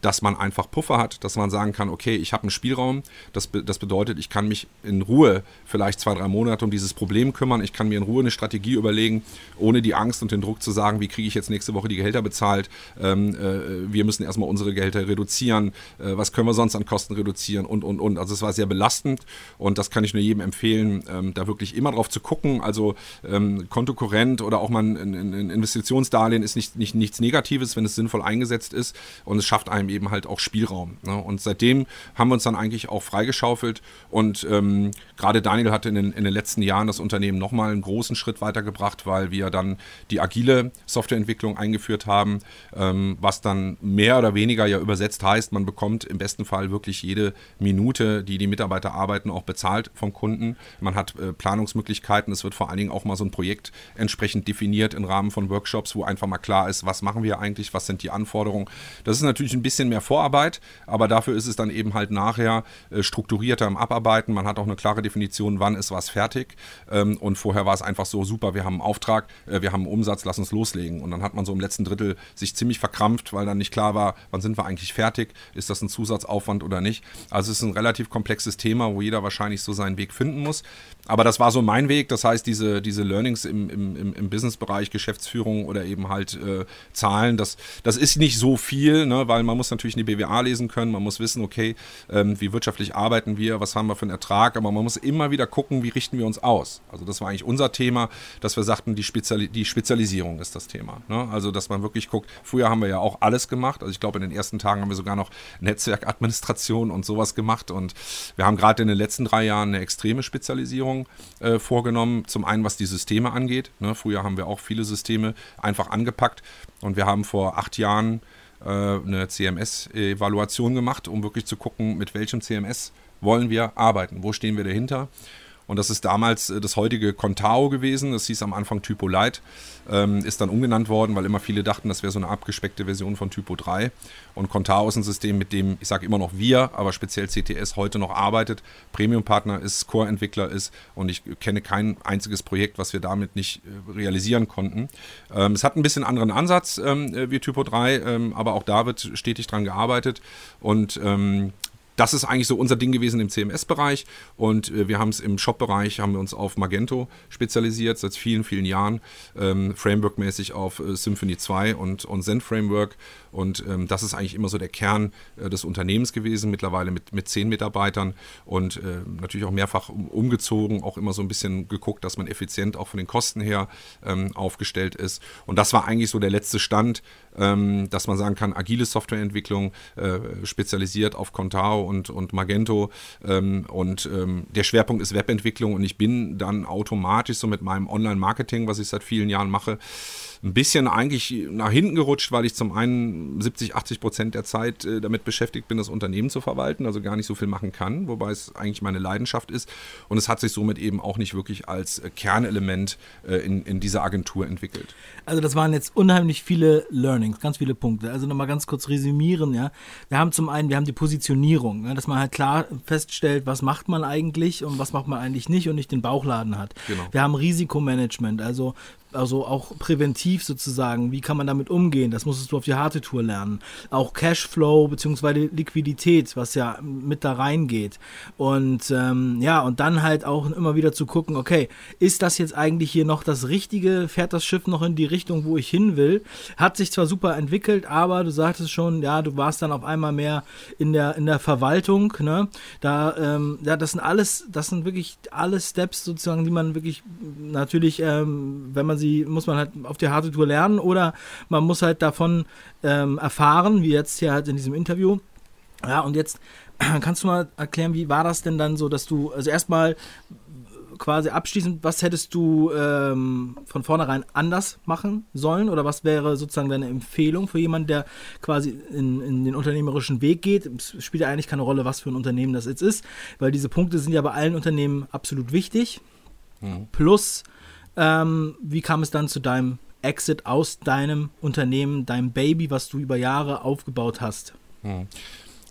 dass man einfach Puffer hat, dass man sagen kann, okay, ich habe einen Spielraum. Das, das bedeutet, ich kann mich in Ruhe vielleicht zwei, drei Monate um dieses Problem kümmern. Ich kann mir in Ruhe eine Strategie überlegen, ohne die Angst und den Druck zu sagen, wie kriege ich jetzt nächste Woche die Gehälter bezahlt. Ähm, äh, wir müssen erstmal unsere Gehälter reduzieren. Äh, was können wir sonst an Kosten reduzieren und, und, und. Also es war sehr belastend und das kann ich nur jedem empfehlen, ähm, da wirklich immer drauf zu gucken. Also ähm, Kontokorrent oder auch mal ein, ein Investitionsdarlehen ist nicht, nicht, nichts Negatives, wenn es sinnvoll eingesetzt ist und es schafft einem eben halt auch Spielraum. Ne? Und seitdem haben wir uns dann eigentlich auch freigeschaufelt und ähm, gerade Daniel hatte in den, in den letzten Jahren das Unternehmen nochmal einen großen Schritt weitergebracht, weil wir dann die agile Softwareentwicklung eingeführt haben, ähm, was dann mehr oder weniger ja übersetzt heißt, man bekommt im besten Fall wirklich jede Minute, die die Mitarbeiter arbeiten, auch bezahlt vom Kunden. Man hat äh, Planungsmöglichkeiten, es wird vor allen Dingen auch mal so ein Projekt entsprechend definiert im Rahmen von Workshops, wo einfach mal klar ist, was machen wir eigentlich, was sind die Anforderungen. Das ist natürlich ein bisschen bisschen mehr Vorarbeit, aber dafür ist es dann eben halt nachher äh, strukturierter im Abarbeiten. Man hat auch eine klare Definition, wann ist was fertig. Ähm, und vorher war es einfach so, super, wir haben einen Auftrag, äh, wir haben einen Umsatz, lass uns loslegen. Und dann hat man so im letzten Drittel sich ziemlich verkrampft, weil dann nicht klar war, wann sind wir eigentlich fertig, ist das ein Zusatzaufwand oder nicht. Also es ist ein relativ komplexes Thema, wo jeder wahrscheinlich so seinen Weg finden muss. Aber das war so mein Weg. Das heißt, diese, diese Learnings im, im, im Businessbereich, Geschäftsführung oder eben halt äh, Zahlen, das, das ist nicht so viel, ne, weil man muss natürlich eine BWA lesen können, man muss wissen, okay, ähm, wie wirtschaftlich arbeiten wir, was haben wir für einen Ertrag, aber man muss immer wieder gucken, wie richten wir uns aus. Also das war eigentlich unser Thema, dass wir sagten, die, Speziali die Spezialisierung ist das Thema. Ne? Also dass man wirklich guckt, früher haben wir ja auch alles gemacht. Also ich glaube, in den ersten Tagen haben wir sogar noch Netzwerkadministration und sowas gemacht und wir haben gerade in den letzten drei Jahren eine extreme Spezialisierung äh, vorgenommen. Zum einen, was die Systeme angeht. Ne? Früher haben wir auch viele Systeme einfach angepackt und wir haben vor acht Jahren äh, eine CMS-Evaluation gemacht, um wirklich zu gucken, mit welchem CMS wollen wir arbeiten, wo stehen wir dahinter. Und das ist damals äh, das heutige Contao gewesen. Das hieß am Anfang Typo Lite. Ähm, ist dann umgenannt worden, weil immer viele dachten, das wäre so eine abgespeckte Version von Typo 3. Und Contao ist ein System, mit dem, ich sage immer noch wir, aber speziell CTS heute noch arbeitet. Premium-Partner ist, Core-Entwickler ist und ich kenne kein einziges Projekt, was wir damit nicht äh, realisieren konnten. Ähm, es hat ein bisschen anderen Ansatz ähm, äh, wie Typo 3, ähm, aber auch da wird stetig dran gearbeitet. Und ähm, das ist eigentlich so unser Ding gewesen im CMS-Bereich und äh, wir haben es im Shop-Bereich, haben wir uns auf Magento spezialisiert, seit vielen, vielen Jahren, ähm, Framework-mäßig auf äh, Symfony 2 und, und Zen Framework und ähm, das ist eigentlich immer so der Kern äh, des Unternehmens gewesen, mittlerweile mit, mit zehn Mitarbeitern. Und äh, natürlich auch mehrfach um, umgezogen, auch immer so ein bisschen geguckt, dass man effizient auch von den Kosten her ähm, aufgestellt ist. Und das war eigentlich so der letzte Stand, ähm, dass man sagen kann, agile Softwareentwicklung äh, spezialisiert auf Contao und, und Magento. Ähm, und ähm, der Schwerpunkt ist Webentwicklung. Und ich bin dann automatisch so mit meinem Online-Marketing, was ich seit vielen Jahren mache, ein bisschen eigentlich nach hinten gerutscht, weil ich zum einen 70, 80 Prozent der Zeit äh, damit beschäftigt bin, das Unternehmen zu verwalten, also gar nicht so viel machen kann, wobei es eigentlich meine Leidenschaft ist. Und es hat sich somit eben auch nicht wirklich als äh, Kernelement äh, in, in dieser Agentur entwickelt. Also das waren jetzt unheimlich viele Learnings, ganz viele Punkte. Also nochmal ganz kurz resümieren, ja. Wir haben zum einen, wir haben die Positionierung, ja, dass man halt klar feststellt, was macht man eigentlich und was macht man eigentlich nicht und nicht den Bauchladen hat. Genau. Wir haben Risikomanagement, also also auch präventiv sozusagen, wie kann man damit umgehen? Das musstest du auf die harte Tour lernen. Auch Cashflow bzw. Liquidität, was ja mit da reingeht. Und ähm, ja, und dann halt auch immer wieder zu gucken, okay, ist das jetzt eigentlich hier noch das Richtige? Fährt das Schiff noch in die Richtung, wo ich hin will? Hat sich zwar super entwickelt, aber du sagtest schon, ja, du warst dann auf einmal mehr in der, in der Verwaltung, ne? Da, ähm, ja, das sind alles, das sind wirklich alle Steps sozusagen, die man wirklich natürlich, ähm, wenn man sie muss man halt auf die harte Tour lernen oder man muss halt davon ähm, erfahren, wie jetzt hier halt in diesem Interview. Ja, und jetzt kannst du mal erklären, wie war das denn dann so, dass du, also erstmal quasi abschließend, was hättest du ähm, von vornherein anders machen sollen oder was wäre sozusagen deine Empfehlung für jemanden, der quasi in, in, den unternehmerischen Weg geht? Es spielt ja eigentlich keine Rolle, was für ein Unternehmen das jetzt ist, weil diese Punkte sind ja bei allen Unternehmen absolut wichtig. Mhm. Plus ähm, wie kam es dann zu deinem Exit aus deinem Unternehmen, deinem Baby, was du über Jahre aufgebaut hast? Hm.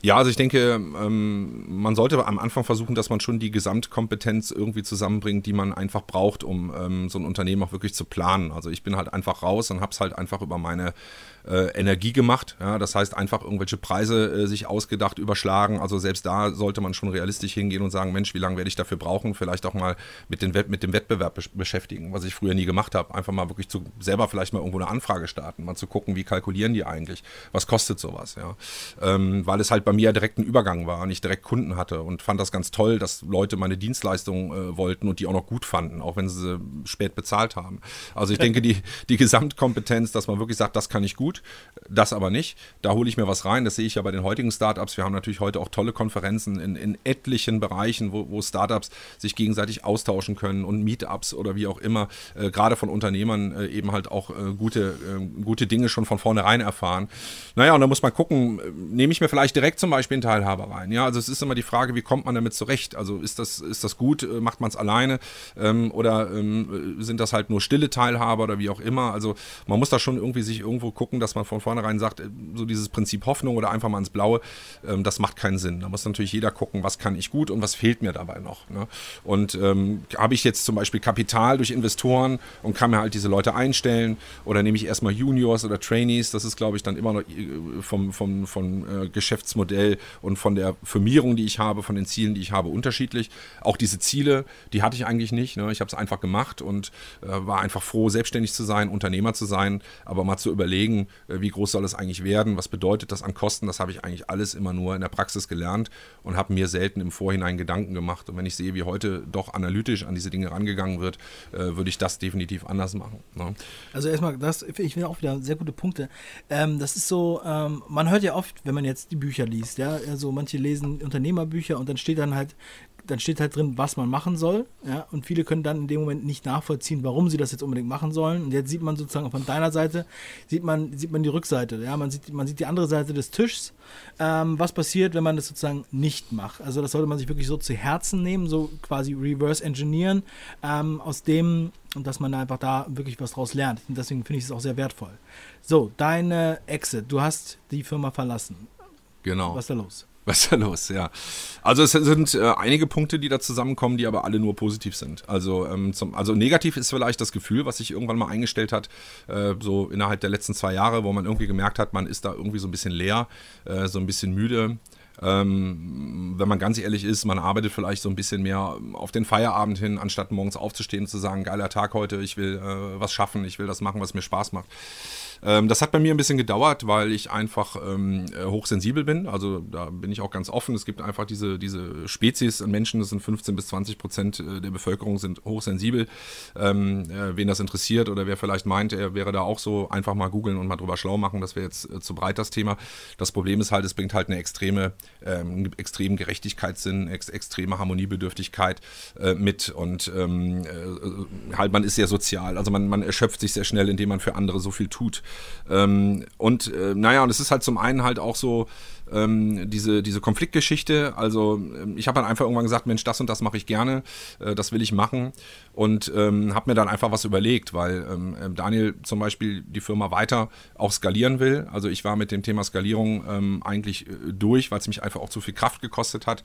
Ja, also ich denke, ähm, man sollte am Anfang versuchen, dass man schon die Gesamtkompetenz irgendwie zusammenbringt, die man einfach braucht, um ähm, so ein Unternehmen auch wirklich zu planen. Also ich bin halt einfach raus und habe es halt einfach über meine äh, Energie gemacht. Ja, das heißt, einfach irgendwelche Preise äh, sich ausgedacht, überschlagen. Also selbst da sollte man schon realistisch hingehen und sagen, Mensch, wie lange werde ich dafür brauchen? Vielleicht auch mal mit, den mit dem Wettbewerb beschäftigen, was ich früher nie gemacht habe. Einfach mal wirklich zu selber vielleicht mal irgendwo eine Anfrage starten, mal zu gucken, wie kalkulieren die eigentlich? Was kostet sowas? Ja? Ähm, weil es halt bei mir direkt ein Übergang war und ich direkt Kunden hatte und fand das ganz toll, dass Leute meine Dienstleistungen äh, wollten und die auch noch gut fanden, auch wenn sie spät bezahlt haben. Also ich denke, die, die Gesamtkompetenz, dass man wirklich sagt, das kann ich gut, gut, das aber nicht. Da hole ich mir was rein. Das sehe ich ja bei den heutigen Startups. Wir haben natürlich heute auch tolle Konferenzen in, in etlichen Bereichen, wo, wo Startups sich gegenseitig austauschen können und Meetups oder wie auch immer, äh, gerade von Unternehmern äh, eben halt auch äh, gute, äh, gute Dinge schon von vornherein erfahren. Naja, und da muss man gucken, äh, nehme ich mir vielleicht direkt zum Beispiel einen Teilhaber rein. Ja, also es ist immer die Frage, wie kommt man damit zurecht? Also ist das, ist das gut? Äh, macht man es alleine? Ähm, oder ähm, sind das halt nur stille Teilhaber oder wie auch immer? Also man muss da schon irgendwie sich irgendwo gucken, dass man von vornherein sagt, äh, so dieses Prinzip Hoffnung oder einfach mal ins Blaue, ähm, das macht keinen Sinn. Da muss natürlich jeder gucken, was kann ich gut und was fehlt mir dabei noch. Ne? Und ähm, habe ich jetzt zum Beispiel Kapital durch Investoren und kann mir halt diese Leute einstellen oder nehme ich erstmal Juniors oder Trainees, das ist glaube ich dann immer noch äh, vom, vom, vom äh, Geschäftsmodell und von der Firmierung, die ich habe, von den Zielen, die ich habe, unterschiedlich. Auch diese Ziele, die hatte ich eigentlich nicht. Ne? Ich habe es einfach gemacht und äh, war einfach froh, selbstständig zu sein, Unternehmer zu sein, aber mal zu überlegen, wie groß soll es eigentlich werden, was bedeutet das an Kosten, das habe ich eigentlich alles immer nur in der Praxis gelernt und habe mir selten im Vorhinein Gedanken gemacht. Und wenn ich sehe, wie heute doch analytisch an diese Dinge rangegangen wird, äh, würde ich das definitiv anders machen. Ne? Also erstmal, das ich finde auch wieder sehr gute Punkte. Ähm, das ist so, ähm, man hört ja oft, wenn man jetzt die Bücher liest, ja, also manche lesen Unternehmerbücher und dann steht dann halt dann steht halt drin, was man machen soll. Ja, und viele können dann in dem Moment nicht nachvollziehen, warum sie das jetzt unbedingt machen sollen. Und jetzt sieht man sozusagen von deiner Seite, sieht man, sieht man die Rückseite. Ja, man sieht, man sieht die andere Seite des Tischs. Ähm, was passiert, wenn man das sozusagen nicht macht? Also das sollte man sich wirklich so zu Herzen nehmen, so quasi reverse engineeren, ähm, aus dem, und dass man einfach da wirklich was draus lernt. Und deswegen finde ich es auch sehr wertvoll. So, deine Exit, du hast die Firma verlassen. Genau. Was ist da los? Was ist da los, ja. Also es sind äh, einige Punkte, die da zusammenkommen, die aber alle nur positiv sind. Also, ähm, zum, also negativ ist vielleicht das Gefühl, was sich irgendwann mal eingestellt hat, äh, so innerhalb der letzten zwei Jahre, wo man irgendwie gemerkt hat, man ist da irgendwie so ein bisschen leer, äh, so ein bisschen müde. Ähm, wenn man ganz ehrlich ist, man arbeitet vielleicht so ein bisschen mehr auf den Feierabend hin, anstatt morgens aufzustehen und zu sagen, geiler Tag heute, ich will äh, was schaffen, ich will das machen, was mir Spaß macht. Ähm, das hat bei mir ein bisschen gedauert, weil ich einfach ähm, äh, hochsensibel bin. Also da bin ich auch ganz offen. Es gibt einfach diese, diese Spezies an Menschen, das sind 15 bis 20 Prozent äh, der Bevölkerung, sind hochsensibel. Ähm, äh, wen das interessiert oder wer vielleicht meint, er wäre da auch so, einfach mal googeln und mal drüber schlau machen. Das wäre jetzt äh, zu breit das Thema. Das Problem ist halt, es bringt halt eine extreme, ähm, extremen Gerechtigkeitssinn, ex extreme Harmoniebedürftigkeit äh, mit und ähm, äh, halt man ist sehr sozial. Also man, man erschöpft sich sehr schnell, indem man für andere so viel tut. Ähm, und äh, naja, und es ist halt zum einen halt auch so, ähm, diese, diese Konfliktgeschichte. Also ähm, ich habe dann einfach irgendwann gesagt, Mensch, das und das mache ich gerne, äh, das will ich machen und ähm, habe mir dann einfach was überlegt, weil ähm, ähm, Daniel zum Beispiel die Firma weiter auch skalieren will. Also ich war mit dem Thema Skalierung ähm, eigentlich äh, durch, weil es mich einfach auch zu viel Kraft gekostet hat.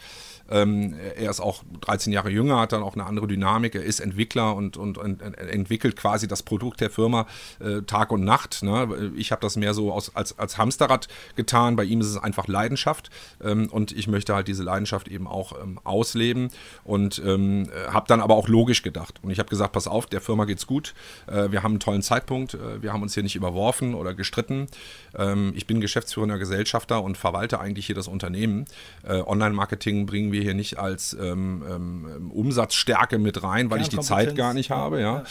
er ist auch 13 Jahre jünger, hat dann auch eine andere Dynamik. Er ist Entwickler und, und, und entwickelt quasi das Produkt der Firma äh, Tag und Nacht. Ne? Ich habe das mehr so aus, als, als Hamsterrad getan. Bei ihm ist es einfach Leidenschaft ähm, und ich möchte halt diese Leidenschaft eben auch ähm, ausleben und ähm, habe dann aber auch logisch gedacht. Und ich habe gesagt, pass auf, der Firma geht's gut, äh, wir haben einen tollen Zeitpunkt, äh, wir haben uns hier nicht überworfen oder gestritten. Ähm, ich bin geschäftsführender Gesellschafter und verwalte eigentlich hier das Unternehmen. Äh, Online-Marketing bringen wir hier nicht als ähm, ähm, Umsatzstärke mit rein, weil ich die Zeit gar nicht habe. Ja. ja, ja.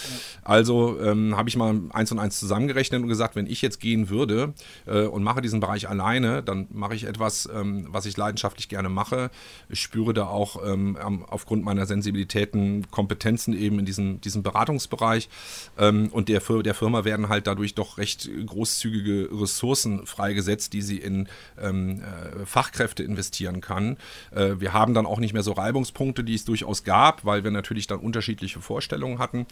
Also habe ich mal eins und eins zusammengerechnet und gesagt, wenn ich jetzt gehen würde äh, und mache diesen Bereich alleine, dann mache ich etwas, ähm, was ich leidenschaftlich gerne mache. Ich spüre da auch ähm, aufgrund meiner Sensibilitäten Kompetenzen eben in diesem, diesem Beratungsbereich. Ähm, und der, der Firma werden halt dadurch doch recht großzügige Ressourcen freigesetzt, die sie in ähm, äh, Fachkräfte investieren kann. Äh, wir haben dann auch nicht mehr so Reibungspunkte, die es durchaus gab, weil wir natürlich dann unterschiedliche Vorstellungen hatten.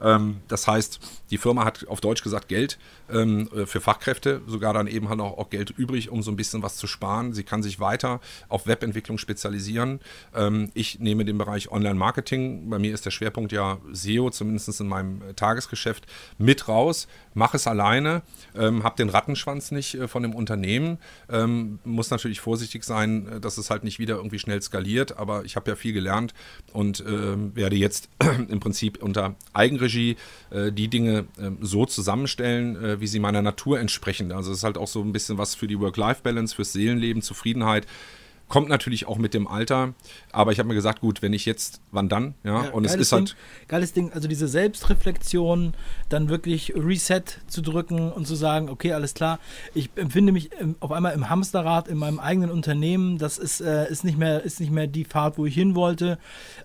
Ähm, das heißt, die Firma hat auf Deutsch gesagt Geld ähm, äh, für Fachkräfte, sogar dann eben halt auch, auch, Geld übrig, um so ein bisschen was zu sparen. Sie kann sich weiter auf Webentwicklung spezialisieren. Ähm, ich nehme den Bereich Online-Marketing, bei mir ist der Schwerpunkt ja SEO, zumindest in meinem äh, Tagesgeschäft, mit raus, mache es alleine, ähm, habe den Rattenschwanz nicht äh, von dem Unternehmen, ähm, muss natürlich vorsichtig sein, äh, dass es halt nicht wieder irgendwie schnell skaliert, aber ich habe ja viel gelernt und äh, werde jetzt im Prinzip unter Eigenregie äh, die Dinge äh, so zusammenstellen, äh, wie sie meiner Natur entsprechen. Also es ist halt auch so ein bisschen was für die Work-Life-Balance, fürs Seelenleben, Zufriedenheit. Kommt natürlich auch mit dem Alter, aber ich habe mir gesagt, gut, wenn ich jetzt, wann dann? Ja, ja und es ist halt. Ding, geiles Ding, also diese Selbstreflexion, dann wirklich Reset zu drücken und zu sagen, okay, alles klar, ich empfinde mich im, auf einmal im Hamsterrad in meinem eigenen Unternehmen, das ist, äh, ist, nicht, mehr, ist nicht mehr die Fahrt, wo ich hin wollte.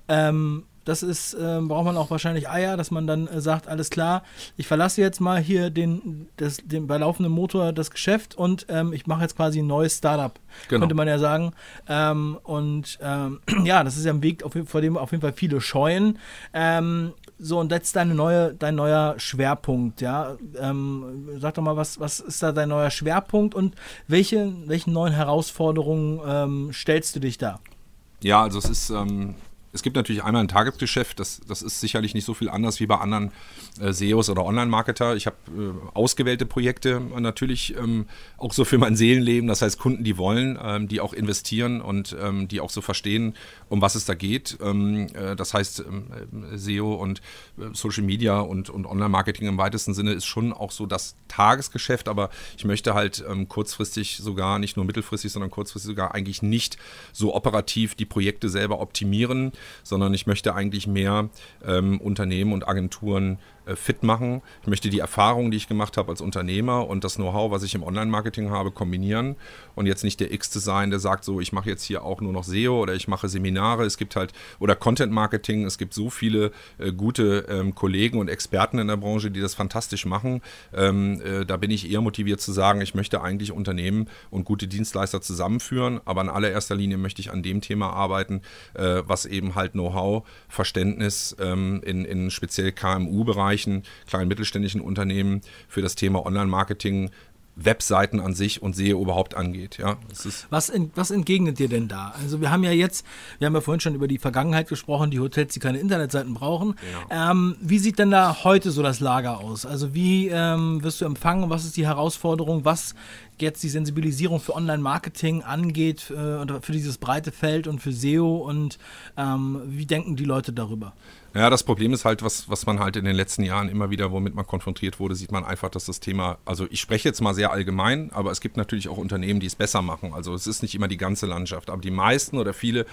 Ähm, das ist, äh, braucht man auch wahrscheinlich Eier, dass man dann äh, sagt, alles klar, ich verlasse jetzt mal hier den, das, den bei laufendem Motor das Geschäft und ähm, ich mache jetzt quasi ein neues Startup, genau. könnte man ja sagen. Ähm, und ähm, ja, das ist ja ein Weg, auf, vor dem auf jeden Fall viele scheuen. Ähm, so, und jetzt deine neue, dein neuer Schwerpunkt, ja. Ähm, sag doch mal, was, was ist da dein neuer Schwerpunkt und welche, welchen neuen Herausforderungen ähm, stellst du dich da? Ja, also es ist es gibt natürlich einmal ein Tagesgeschäft, das, das ist sicherlich nicht so viel anders wie bei anderen äh, SEOs oder Online-Marketer. Ich habe äh, ausgewählte Projekte natürlich ähm, auch so für mein Seelenleben, das heißt Kunden, die wollen, ähm, die auch investieren und ähm, die auch so verstehen, um was es da geht. Ähm, äh, das heißt, ähm, äh, SEO und äh, Social Media und, und Online-Marketing im weitesten Sinne ist schon auch so das Tagesgeschäft, aber ich möchte halt ähm, kurzfristig sogar, nicht nur mittelfristig, sondern kurzfristig sogar eigentlich nicht so operativ die Projekte selber optimieren, sondern ich möchte eigentlich mehr Unternehmen und Agenturen fit machen. Ich möchte die Erfahrungen, die ich gemacht habe als Unternehmer und das Know-how, was ich im Online-Marketing habe, kombinieren und jetzt nicht der X-te sein, der sagt so, ich mache jetzt hier auch nur noch SEO oder ich mache Seminare. Es gibt halt, oder Content-Marketing, es gibt so viele äh, gute ähm, Kollegen und Experten in der Branche, die das fantastisch machen. Ähm, äh, da bin ich eher motiviert zu sagen, ich möchte eigentlich Unternehmen und gute Dienstleister zusammenführen, aber in allererster Linie möchte ich an dem Thema arbeiten, äh, was eben halt Know-how, Verständnis ähm, in, in speziell KMU-Bereichen, kleinen mittelständischen Unternehmen für das Thema Online-Marketing Webseiten an sich und SEO überhaupt angeht. Ja, was, in, was entgegnet dir denn da? Also wir haben ja jetzt, wir haben ja vorhin schon über die Vergangenheit gesprochen, die Hotels, die keine Internetseiten brauchen. Ja. Ähm, wie sieht denn da heute so das Lager aus? Also wie ähm, wirst du empfangen? Was ist die Herausforderung? Was jetzt die Sensibilisierung für Online-Marketing angeht, äh, für dieses breite Feld und für SEO und ähm, wie denken die Leute darüber? Ja, das Problem ist halt, was, was man halt in den letzten Jahren immer wieder, womit man konfrontiert wurde, sieht man einfach, dass das Thema, also ich spreche jetzt mal sehr allgemein, aber es gibt natürlich auch Unternehmen, die es besser machen. Also es ist nicht immer die ganze Landschaft, aber die meisten oder viele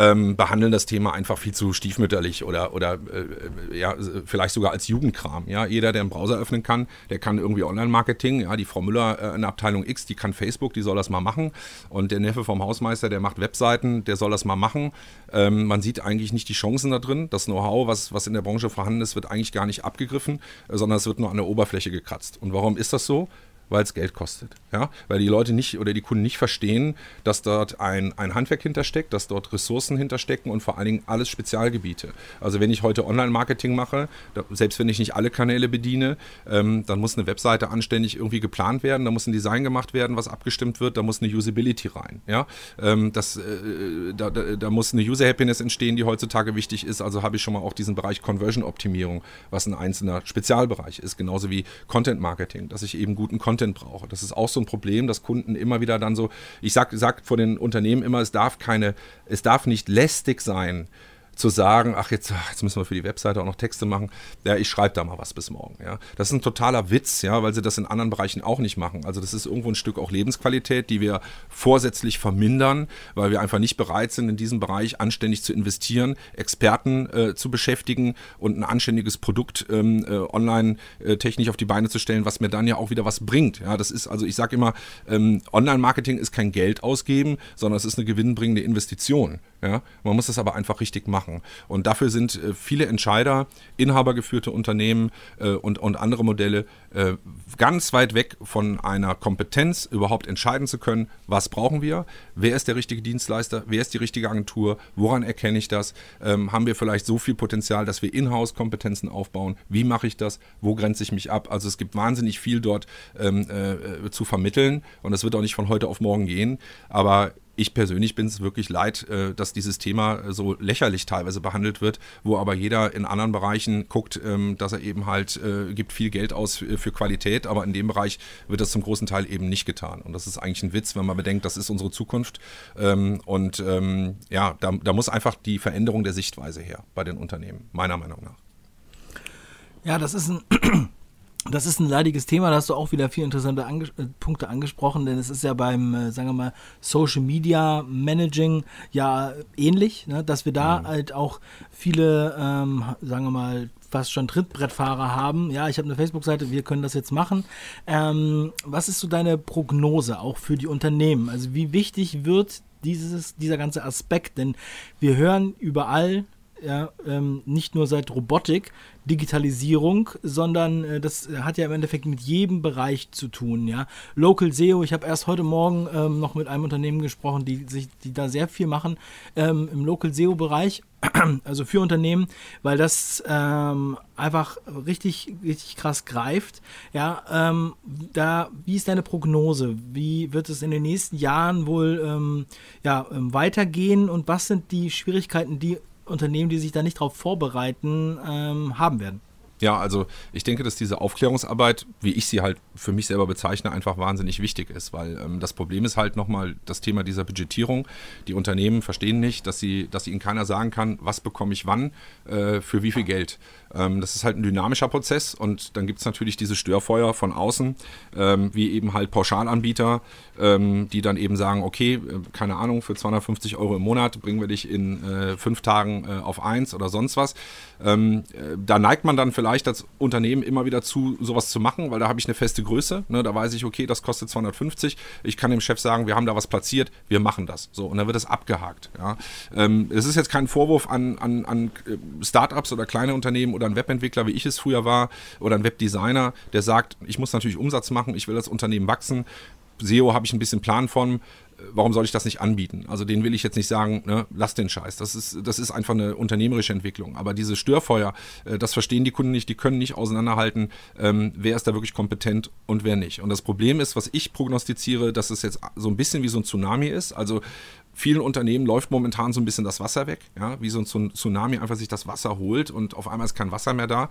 ähm, behandeln das Thema einfach viel zu stiefmütterlich oder, oder äh, ja, vielleicht sogar als Jugendkram. Ja? Jeder, der einen Browser öffnen kann, der kann irgendwie Online-Marketing. Ja? Die Frau Müller äh, in Abteilung X, die kann Facebook, die soll das mal machen. Und der Neffe vom Hausmeister, der macht Webseiten, der soll das mal machen. Ähm, man sieht eigentlich nicht die Chancen da drin. Das Know-how, was, was in der Branche vorhanden ist, wird eigentlich gar nicht abgegriffen, äh, sondern es wird nur an der Oberfläche gekratzt. Und warum ist das so? Weil es Geld kostet. Ja? Weil die Leute nicht oder die Kunden nicht verstehen, dass dort ein, ein Handwerk hintersteckt, dass dort Ressourcen hinterstecken und vor allen Dingen alles Spezialgebiete. Also wenn ich heute Online-Marketing mache, da, selbst wenn ich nicht alle Kanäle bediene, ähm, dann muss eine Webseite anständig irgendwie geplant werden, da muss ein Design gemacht werden, was abgestimmt wird, da muss eine Usability rein. Ja? Ähm, das, äh, da, da, da, muss eine User-Happiness entstehen, die heutzutage wichtig ist. Also habe ich schon mal auch diesen Bereich Conversion-Optimierung, was ein einzelner Spezialbereich ist, genauso wie Content-Marketing, dass ich eben guten Content Content brauche. Das ist auch so ein Problem, dass Kunden immer wieder dann so, ich sag, sag vor den Unternehmen immer, es darf keine, es darf nicht lästig sein, zu sagen, ach jetzt, jetzt müssen wir für die Webseite auch noch Texte machen, ja, ich schreibe da mal was bis morgen. Ja. Das ist ein totaler Witz, ja, weil sie das in anderen Bereichen auch nicht machen. Also das ist irgendwo ein Stück auch Lebensqualität, die wir vorsätzlich vermindern, weil wir einfach nicht bereit sind, in diesem Bereich anständig zu investieren, Experten äh, zu beschäftigen und ein anständiges Produkt ähm, äh, online äh, technisch auf die Beine zu stellen, was mir dann ja auch wieder was bringt. Ja, das ist, also ich sage immer, ähm, Online-Marketing ist kein Geld ausgeben, sondern es ist eine gewinnbringende Investition. Ja? Man muss das aber einfach richtig machen. Und dafür sind äh, viele Entscheider, inhabergeführte Unternehmen äh, und, und andere Modelle äh, ganz weit weg von einer Kompetenz, überhaupt entscheiden zu können, was brauchen wir, wer ist der richtige Dienstleister, wer ist die richtige Agentur, woran erkenne ich das, ähm, haben wir vielleicht so viel Potenzial, dass wir Inhouse-Kompetenzen aufbauen, wie mache ich das, wo grenze ich mich ab. Also es gibt wahnsinnig viel dort ähm, äh, zu vermitteln und das wird auch nicht von heute auf morgen gehen, aber ich persönlich bin es wirklich leid, äh, dass dieses Thema so lächerlich teilweise behandelt wird, wo aber jeder in anderen Bereichen guckt, ähm, dass er eben halt äh, gibt viel Geld aus für Qualität, aber in dem Bereich wird das zum großen Teil eben nicht getan. Und das ist eigentlich ein Witz, wenn man bedenkt, das ist unsere Zukunft. Ähm, und ähm, ja, da, da muss einfach die Veränderung der Sichtweise her bei den Unternehmen, meiner Meinung nach. Ja, das ist ein das ist ein leidiges Thema, da hast du auch wieder vier interessante Ange äh, Punkte angesprochen, denn es ist ja beim, äh, sagen wir mal, Social Media Managing ja ähnlich, ne? dass wir da mhm. halt auch viele, ähm, sagen wir mal, fast schon Trittbrettfahrer haben. Ja, ich habe eine Facebook-Seite, wir können das jetzt machen. Ähm, was ist so deine Prognose auch für die Unternehmen? Also wie wichtig wird dieses, dieser ganze Aspekt? Denn wir hören überall, ja, ähm, nicht nur seit Robotik, Digitalisierung, sondern äh, das hat ja im Endeffekt mit jedem Bereich zu tun. Ja? Local SEO, ich habe erst heute Morgen ähm, noch mit einem Unternehmen gesprochen, die, sich, die da sehr viel machen ähm, im Local SEO-Bereich, also für Unternehmen, weil das ähm, einfach richtig, richtig krass greift. Ja, ähm, da, wie ist deine Prognose? Wie wird es in den nächsten Jahren wohl ähm, ja, weitergehen und was sind die Schwierigkeiten, die Unternehmen, die sich da nicht darauf vorbereiten, ähm, haben werden. Ja, also ich denke, dass diese Aufklärungsarbeit, wie ich sie halt für mich selber bezeichne, einfach wahnsinnig wichtig ist, weil ähm, das Problem ist halt nochmal das Thema dieser Budgetierung. Die Unternehmen verstehen nicht, dass, sie, dass ihnen keiner sagen kann, was bekomme ich wann, äh, für wie viel Geld. Ähm, das ist halt ein dynamischer Prozess und dann gibt es natürlich diese Störfeuer von außen, ähm, wie eben halt Pauschalanbieter, ähm, die dann eben sagen, okay, äh, keine Ahnung, für 250 Euro im Monat bringen wir dich in äh, fünf Tagen äh, auf eins oder sonst was. Ähm, äh, da neigt man dann vielleicht als Unternehmen immer wieder zu, sowas zu machen, weil da habe ich eine feste Größe. Ne? Da weiß ich, okay, das kostet 250. Ich kann dem Chef sagen, wir haben da was platziert, wir machen das. So, und dann wird es abgehakt. Ja? Ähm, es ist jetzt kein Vorwurf an, an, an äh, Startups oder kleine Unternehmen oder ein Webentwickler, wie ich es früher war, oder ein Webdesigner, der sagt, ich muss natürlich Umsatz machen, ich will das Unternehmen wachsen. SEO habe ich ein bisschen Plan von warum soll ich das nicht anbieten? Also den will ich jetzt nicht sagen, ne, lass den Scheiß. Das ist, das ist einfach eine unternehmerische Entwicklung. Aber diese Störfeuer, äh, das verstehen die Kunden nicht, die können nicht auseinanderhalten, ähm, wer ist da wirklich kompetent und wer nicht. Und das Problem ist, was ich prognostiziere, dass es jetzt so ein bisschen wie so ein Tsunami ist. Also vielen Unternehmen läuft momentan so ein bisschen das Wasser weg, ja, wie so ein Tsunami einfach sich das Wasser holt und auf einmal ist kein Wasser mehr da.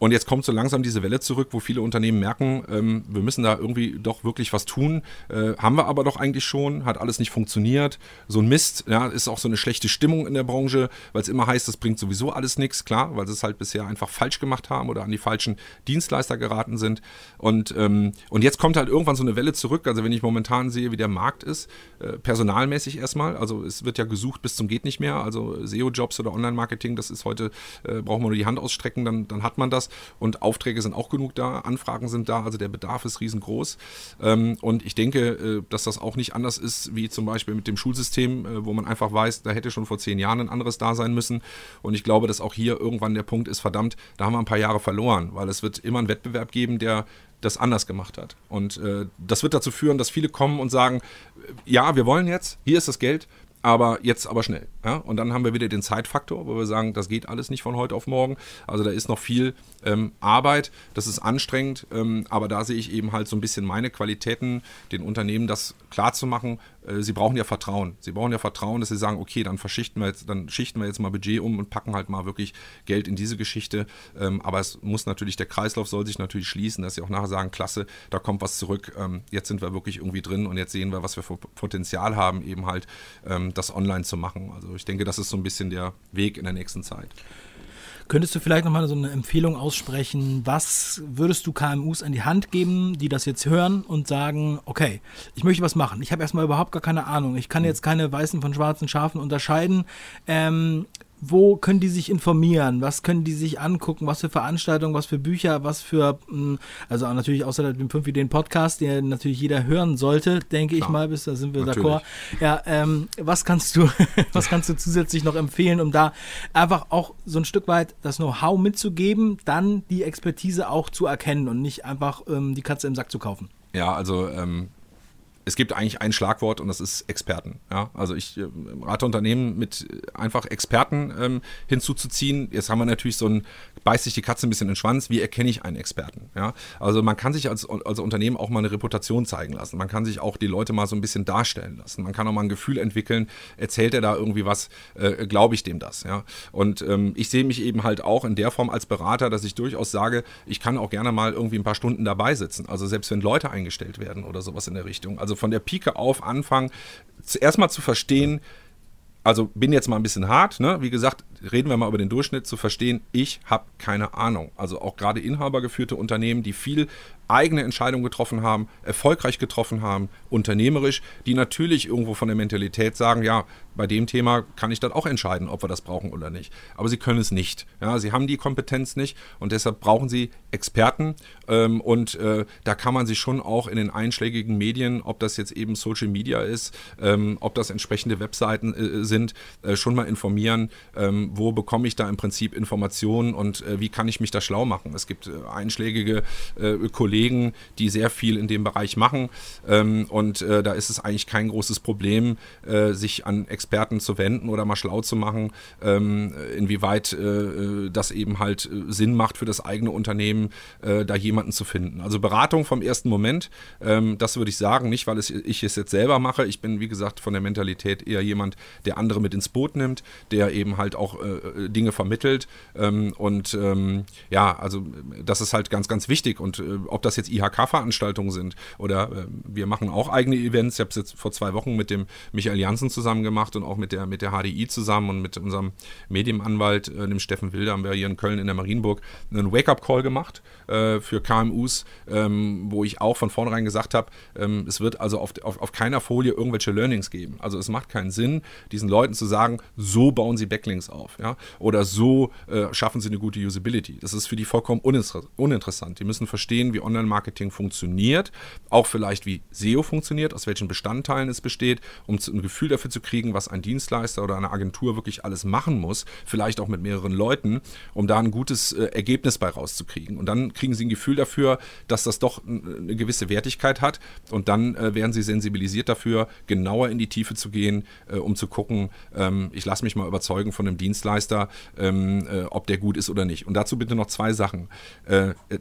Und jetzt kommt so langsam diese Welle zurück, wo viele Unternehmen merken, ähm, wir müssen da irgendwie doch wirklich was tun. Äh, haben wir aber doch eigentlich schon, hat alles nicht funktioniert. So ein Mist, ja, ist auch so eine schlechte Stimmung in der Branche, weil es immer heißt, das bringt sowieso alles nichts, klar, weil sie es halt bisher einfach falsch gemacht haben oder an die falschen Dienstleister geraten sind. Und, ähm, und jetzt kommt halt irgendwann so eine Welle zurück. Also wenn ich momentan sehe, wie der Markt ist, äh, personalmäßig erstmal, also es wird ja gesucht bis zum geht nicht mehr. Also SEO-Jobs oder Online-Marketing, das ist heute, äh, braucht man nur die Hand ausstrecken, dann, dann hat man das und Aufträge sind auch genug da, Anfragen sind da, also der Bedarf ist riesengroß. Ähm, und ich denke, äh, dass das auch nicht anders ist wie zum Beispiel mit dem Schulsystem, äh, wo man einfach weiß, da hätte schon vor zehn Jahren ein anderes da sein müssen. Und ich glaube, dass auch hier irgendwann der Punkt ist, verdammt, da haben wir ein paar Jahre verloren, weil es wird immer einen Wettbewerb geben, der das anders gemacht hat. Und äh, das wird dazu führen, dass viele kommen und sagen, ja, wir wollen jetzt, hier ist das Geld, aber jetzt aber schnell. Ja? Und dann haben wir wieder den Zeitfaktor, wo wir sagen, das geht alles nicht von heute auf morgen. Also da ist noch viel ähm, Arbeit, das ist anstrengend, ähm, aber da sehe ich eben halt so ein bisschen meine Qualitäten, den Unternehmen das klar zu machen. Äh, sie brauchen ja Vertrauen. Sie brauchen ja Vertrauen, dass sie sagen, okay, dann verschichten wir jetzt, dann schichten wir jetzt mal Budget um und packen halt mal wirklich Geld in diese Geschichte. Ähm, aber es muss natürlich, der Kreislauf soll sich natürlich schließen, dass sie auch nachher sagen, klasse, da kommt was zurück. Ähm, jetzt sind wir wirklich irgendwie drin und jetzt sehen wir, was wir für Potenzial haben, eben halt ähm, das online zu machen. Also ich denke, das ist so ein bisschen der Weg in der nächsten Zeit. Könntest du vielleicht nochmal so eine Empfehlung aussprechen? Was würdest du KMUs an die Hand geben, die das jetzt hören und sagen, okay, ich möchte was machen. Ich habe erstmal überhaupt gar keine Ahnung. Ich kann jetzt keine weißen von schwarzen Schafen unterscheiden. Ähm, wo können die sich informieren? Was können die sich angucken? Was für Veranstaltungen, was für Bücher, was für, hm, also natürlich außer dem 5 Ideen Podcast, den natürlich jeder hören sollte, denke Klar. ich mal, bis da sind wir d'accord. Ja, ähm, was kannst du, was kannst du zusätzlich noch empfehlen, um da einfach auch so ein Stück weit das Know-how mitzugeben, dann die Expertise auch zu erkennen und nicht einfach ähm, die Katze im Sack zu kaufen? Ja, also ähm, es gibt eigentlich ein Schlagwort und das ist Experten. Ja? Also ich äh, rate Unternehmen mit einfach Experten ähm, hinzuzuziehen. Jetzt haben wir natürlich so ein, beißt sich die Katze ein bisschen in den Schwanz, wie erkenne ich einen Experten? Ja? Also man kann sich als, als Unternehmen auch mal eine Reputation zeigen lassen. Man kann sich auch die Leute mal so ein bisschen darstellen lassen. Man kann auch mal ein Gefühl entwickeln, erzählt er da irgendwie was, äh, glaube ich dem das? Ja? Und ähm, ich sehe mich eben halt auch in der Form als Berater, dass ich durchaus sage, ich kann auch gerne mal irgendwie ein paar Stunden dabei sitzen. Also selbst wenn Leute eingestellt werden oder sowas in der Richtung. Also von der Pike auf anfangen, zuerst mal zu verstehen, also bin jetzt mal ein bisschen hart, ne? wie gesagt, reden wir mal über den Durchschnitt, zu verstehen, ich habe keine Ahnung. Also auch gerade inhabergeführte Unternehmen, die viel eigene Entscheidungen getroffen haben, erfolgreich getroffen haben, unternehmerisch, die natürlich irgendwo von der Mentalität sagen, ja, bei dem Thema kann ich dann auch entscheiden, ob wir das brauchen oder nicht. Aber sie können es nicht. Ja, sie haben die Kompetenz nicht und deshalb brauchen sie Experten. Ähm, und äh, da kann man sich schon auch in den einschlägigen Medien, ob das jetzt eben Social Media ist, ähm, ob das entsprechende Webseiten äh, sind, äh, schon mal informieren, ähm, wo bekomme ich da im Prinzip Informationen und äh, wie kann ich mich da schlau machen. Es gibt äh, einschlägige äh, Kollegen, Kollegen, die sehr viel in dem Bereich machen. Ähm, und äh, da ist es eigentlich kein großes Problem, äh, sich an Experten zu wenden oder mal schlau zu machen, ähm, inwieweit äh, das eben halt äh, Sinn macht für das eigene Unternehmen, äh, da jemanden zu finden. Also Beratung vom ersten Moment, ähm, das würde ich sagen, nicht weil es, ich es jetzt selber mache. Ich bin, wie gesagt, von der Mentalität eher jemand, der andere mit ins Boot nimmt, der eben halt auch äh, Dinge vermittelt. Ähm, und ähm, ja, also das ist halt ganz, ganz wichtig. Und ob das das jetzt IHK-Veranstaltungen sind oder äh, wir machen auch eigene Events. Ich habe es jetzt vor zwei Wochen mit dem Michael Janssen zusammen gemacht und auch mit der, mit der HDI zusammen und mit unserem Medienanwalt, äh, dem Steffen Wilder, haben wir hier in Köln in der Marienburg einen Wake-up-Call gemacht äh, für KMUs, ähm, wo ich auch von vornherein gesagt habe, ähm, es wird also auf, auf, auf keiner Folie irgendwelche Learnings geben. Also es macht keinen Sinn, diesen Leuten zu sagen, so bauen sie Backlinks auf. Ja? Oder so äh, schaffen sie eine gute Usability. Das ist für die vollkommen uninter uninteressant. Die müssen verstehen, wie Online-Marketing funktioniert, auch vielleicht wie SEO funktioniert, aus welchen Bestandteilen es besteht, um ein Gefühl dafür zu kriegen, was ein Dienstleister oder eine Agentur wirklich alles machen muss, vielleicht auch mit mehreren Leuten, um da ein gutes äh, Ergebnis bei rauszukriegen. Und dann kriegen sie ein Gefühl dafür, dass das doch eine gewisse Wertigkeit hat und dann äh, werden sie sensibilisiert dafür, genauer in die Tiefe zu gehen, äh, um zu gucken, ähm, ich lasse mich mal überzeugen von einem Dienstleister, ähm, äh, ob der gut ist oder nicht. Und dazu bitte noch zwei Sachen.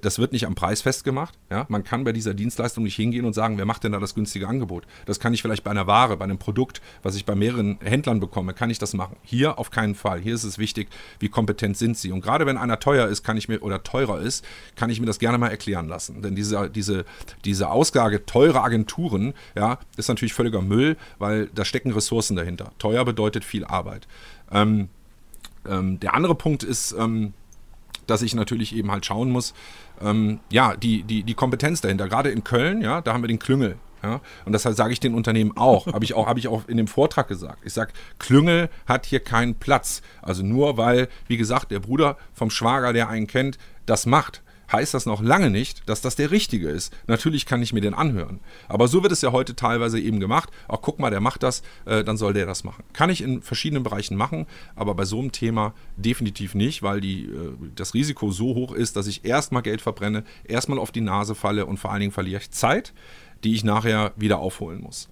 Das wird nicht am Preis festgemacht. Ja? Man kann bei dieser Dienstleistung nicht hingehen und sagen, wer macht denn da das günstige Angebot? Das kann ich vielleicht bei einer Ware, bei einem Produkt, was ich bei mehreren Händlern bekomme, kann ich das machen. Hier auf keinen Fall. Hier ist es wichtig, wie kompetent sind sie. Und gerade wenn einer teuer ist, kann ich mir oder teurer ist, kann ich mir das gerne mal erklären lassen. Denn diese, diese, diese Aussage teure Agenturen, ja, ist natürlich völliger Müll, weil da stecken Ressourcen dahinter. Teuer bedeutet viel Arbeit. Ähm, ähm, der andere Punkt ist, ähm, dass ich natürlich eben halt schauen muss, ähm, ja, die, die, die Kompetenz dahinter. Gerade in Köln, ja, da haben wir den Klüngel. Ja, und deshalb sage ich den Unternehmen auch, habe ich auch, habe ich auch in dem Vortrag gesagt. Ich sage, Klüngel hat hier keinen Platz. Also nur weil, wie gesagt, der Bruder vom Schwager, der einen kennt, das macht heißt das noch lange nicht, dass das der richtige ist. Natürlich kann ich mir den anhören. Aber so wird es ja heute teilweise eben gemacht. Ach, guck mal, der macht das, äh, dann soll der das machen. Kann ich in verschiedenen Bereichen machen, aber bei so einem Thema definitiv nicht, weil die, äh, das Risiko so hoch ist, dass ich erstmal Geld verbrenne, erstmal auf die Nase falle und vor allen Dingen verliere ich Zeit, die ich nachher wieder aufholen muss.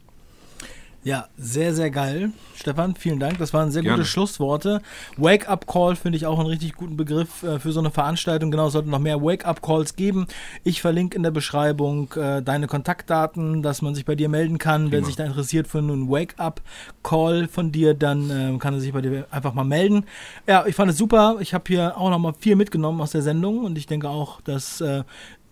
Ja, sehr, sehr geil. Stefan, vielen Dank. Das waren sehr Gerne. gute Schlussworte. Wake-up-Call finde ich auch einen richtig guten Begriff äh, für so eine Veranstaltung. Genau, es sollte noch mehr Wake-up-Calls geben. Ich verlinke in der Beschreibung äh, deine Kontaktdaten, dass man sich bei dir melden kann. Wer sich da interessiert für einen Wake-up-Call von dir, dann äh, kann er sich bei dir einfach mal melden. Ja, ich fand es super. Ich habe hier auch noch mal viel mitgenommen aus der Sendung und ich denke auch, dass äh,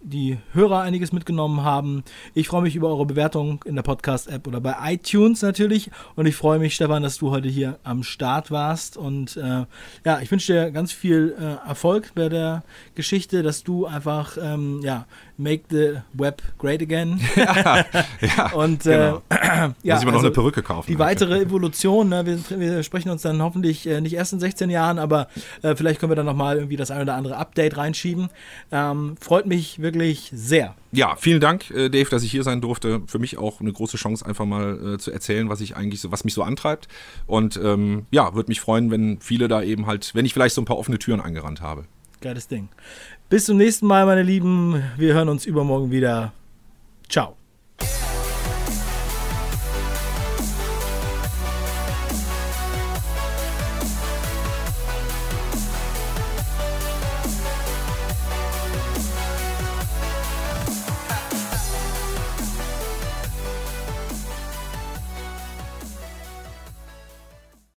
die Hörer einiges mitgenommen haben. Ich freue mich über eure Bewertung in der Podcast-App oder bei iTunes natürlich. Und ich freue mich, Stefan, dass du heute hier am Start warst. Und äh, ja, ich wünsche dir ganz viel äh, Erfolg bei der Geschichte, dass du einfach ähm, ja, Make the Web Great Again. ja, ja, und äh, genau. äh, ja, Muss ich noch also eine Perücke kaufen. Die weitere Evolution, ne, wir, wir, sprechen uns dann hoffentlich äh, nicht erst in 16 Jahren, aber äh, vielleicht können wir dann nochmal irgendwie das ein oder andere Update reinschieben. Ähm, freut mich wirklich sehr. Ja, vielen Dank, äh, Dave, dass ich hier sein durfte. Für mich auch eine große Chance, einfach mal äh, zu erzählen, was ich eigentlich so, was mich so antreibt. Und ähm, ja, würde mich freuen, wenn viele da eben halt, wenn ich vielleicht so ein paar offene Türen eingerannt habe. Geiles Ding. Bis zum nächsten Mal, meine Lieben. Wir hören uns übermorgen wieder. Ciao.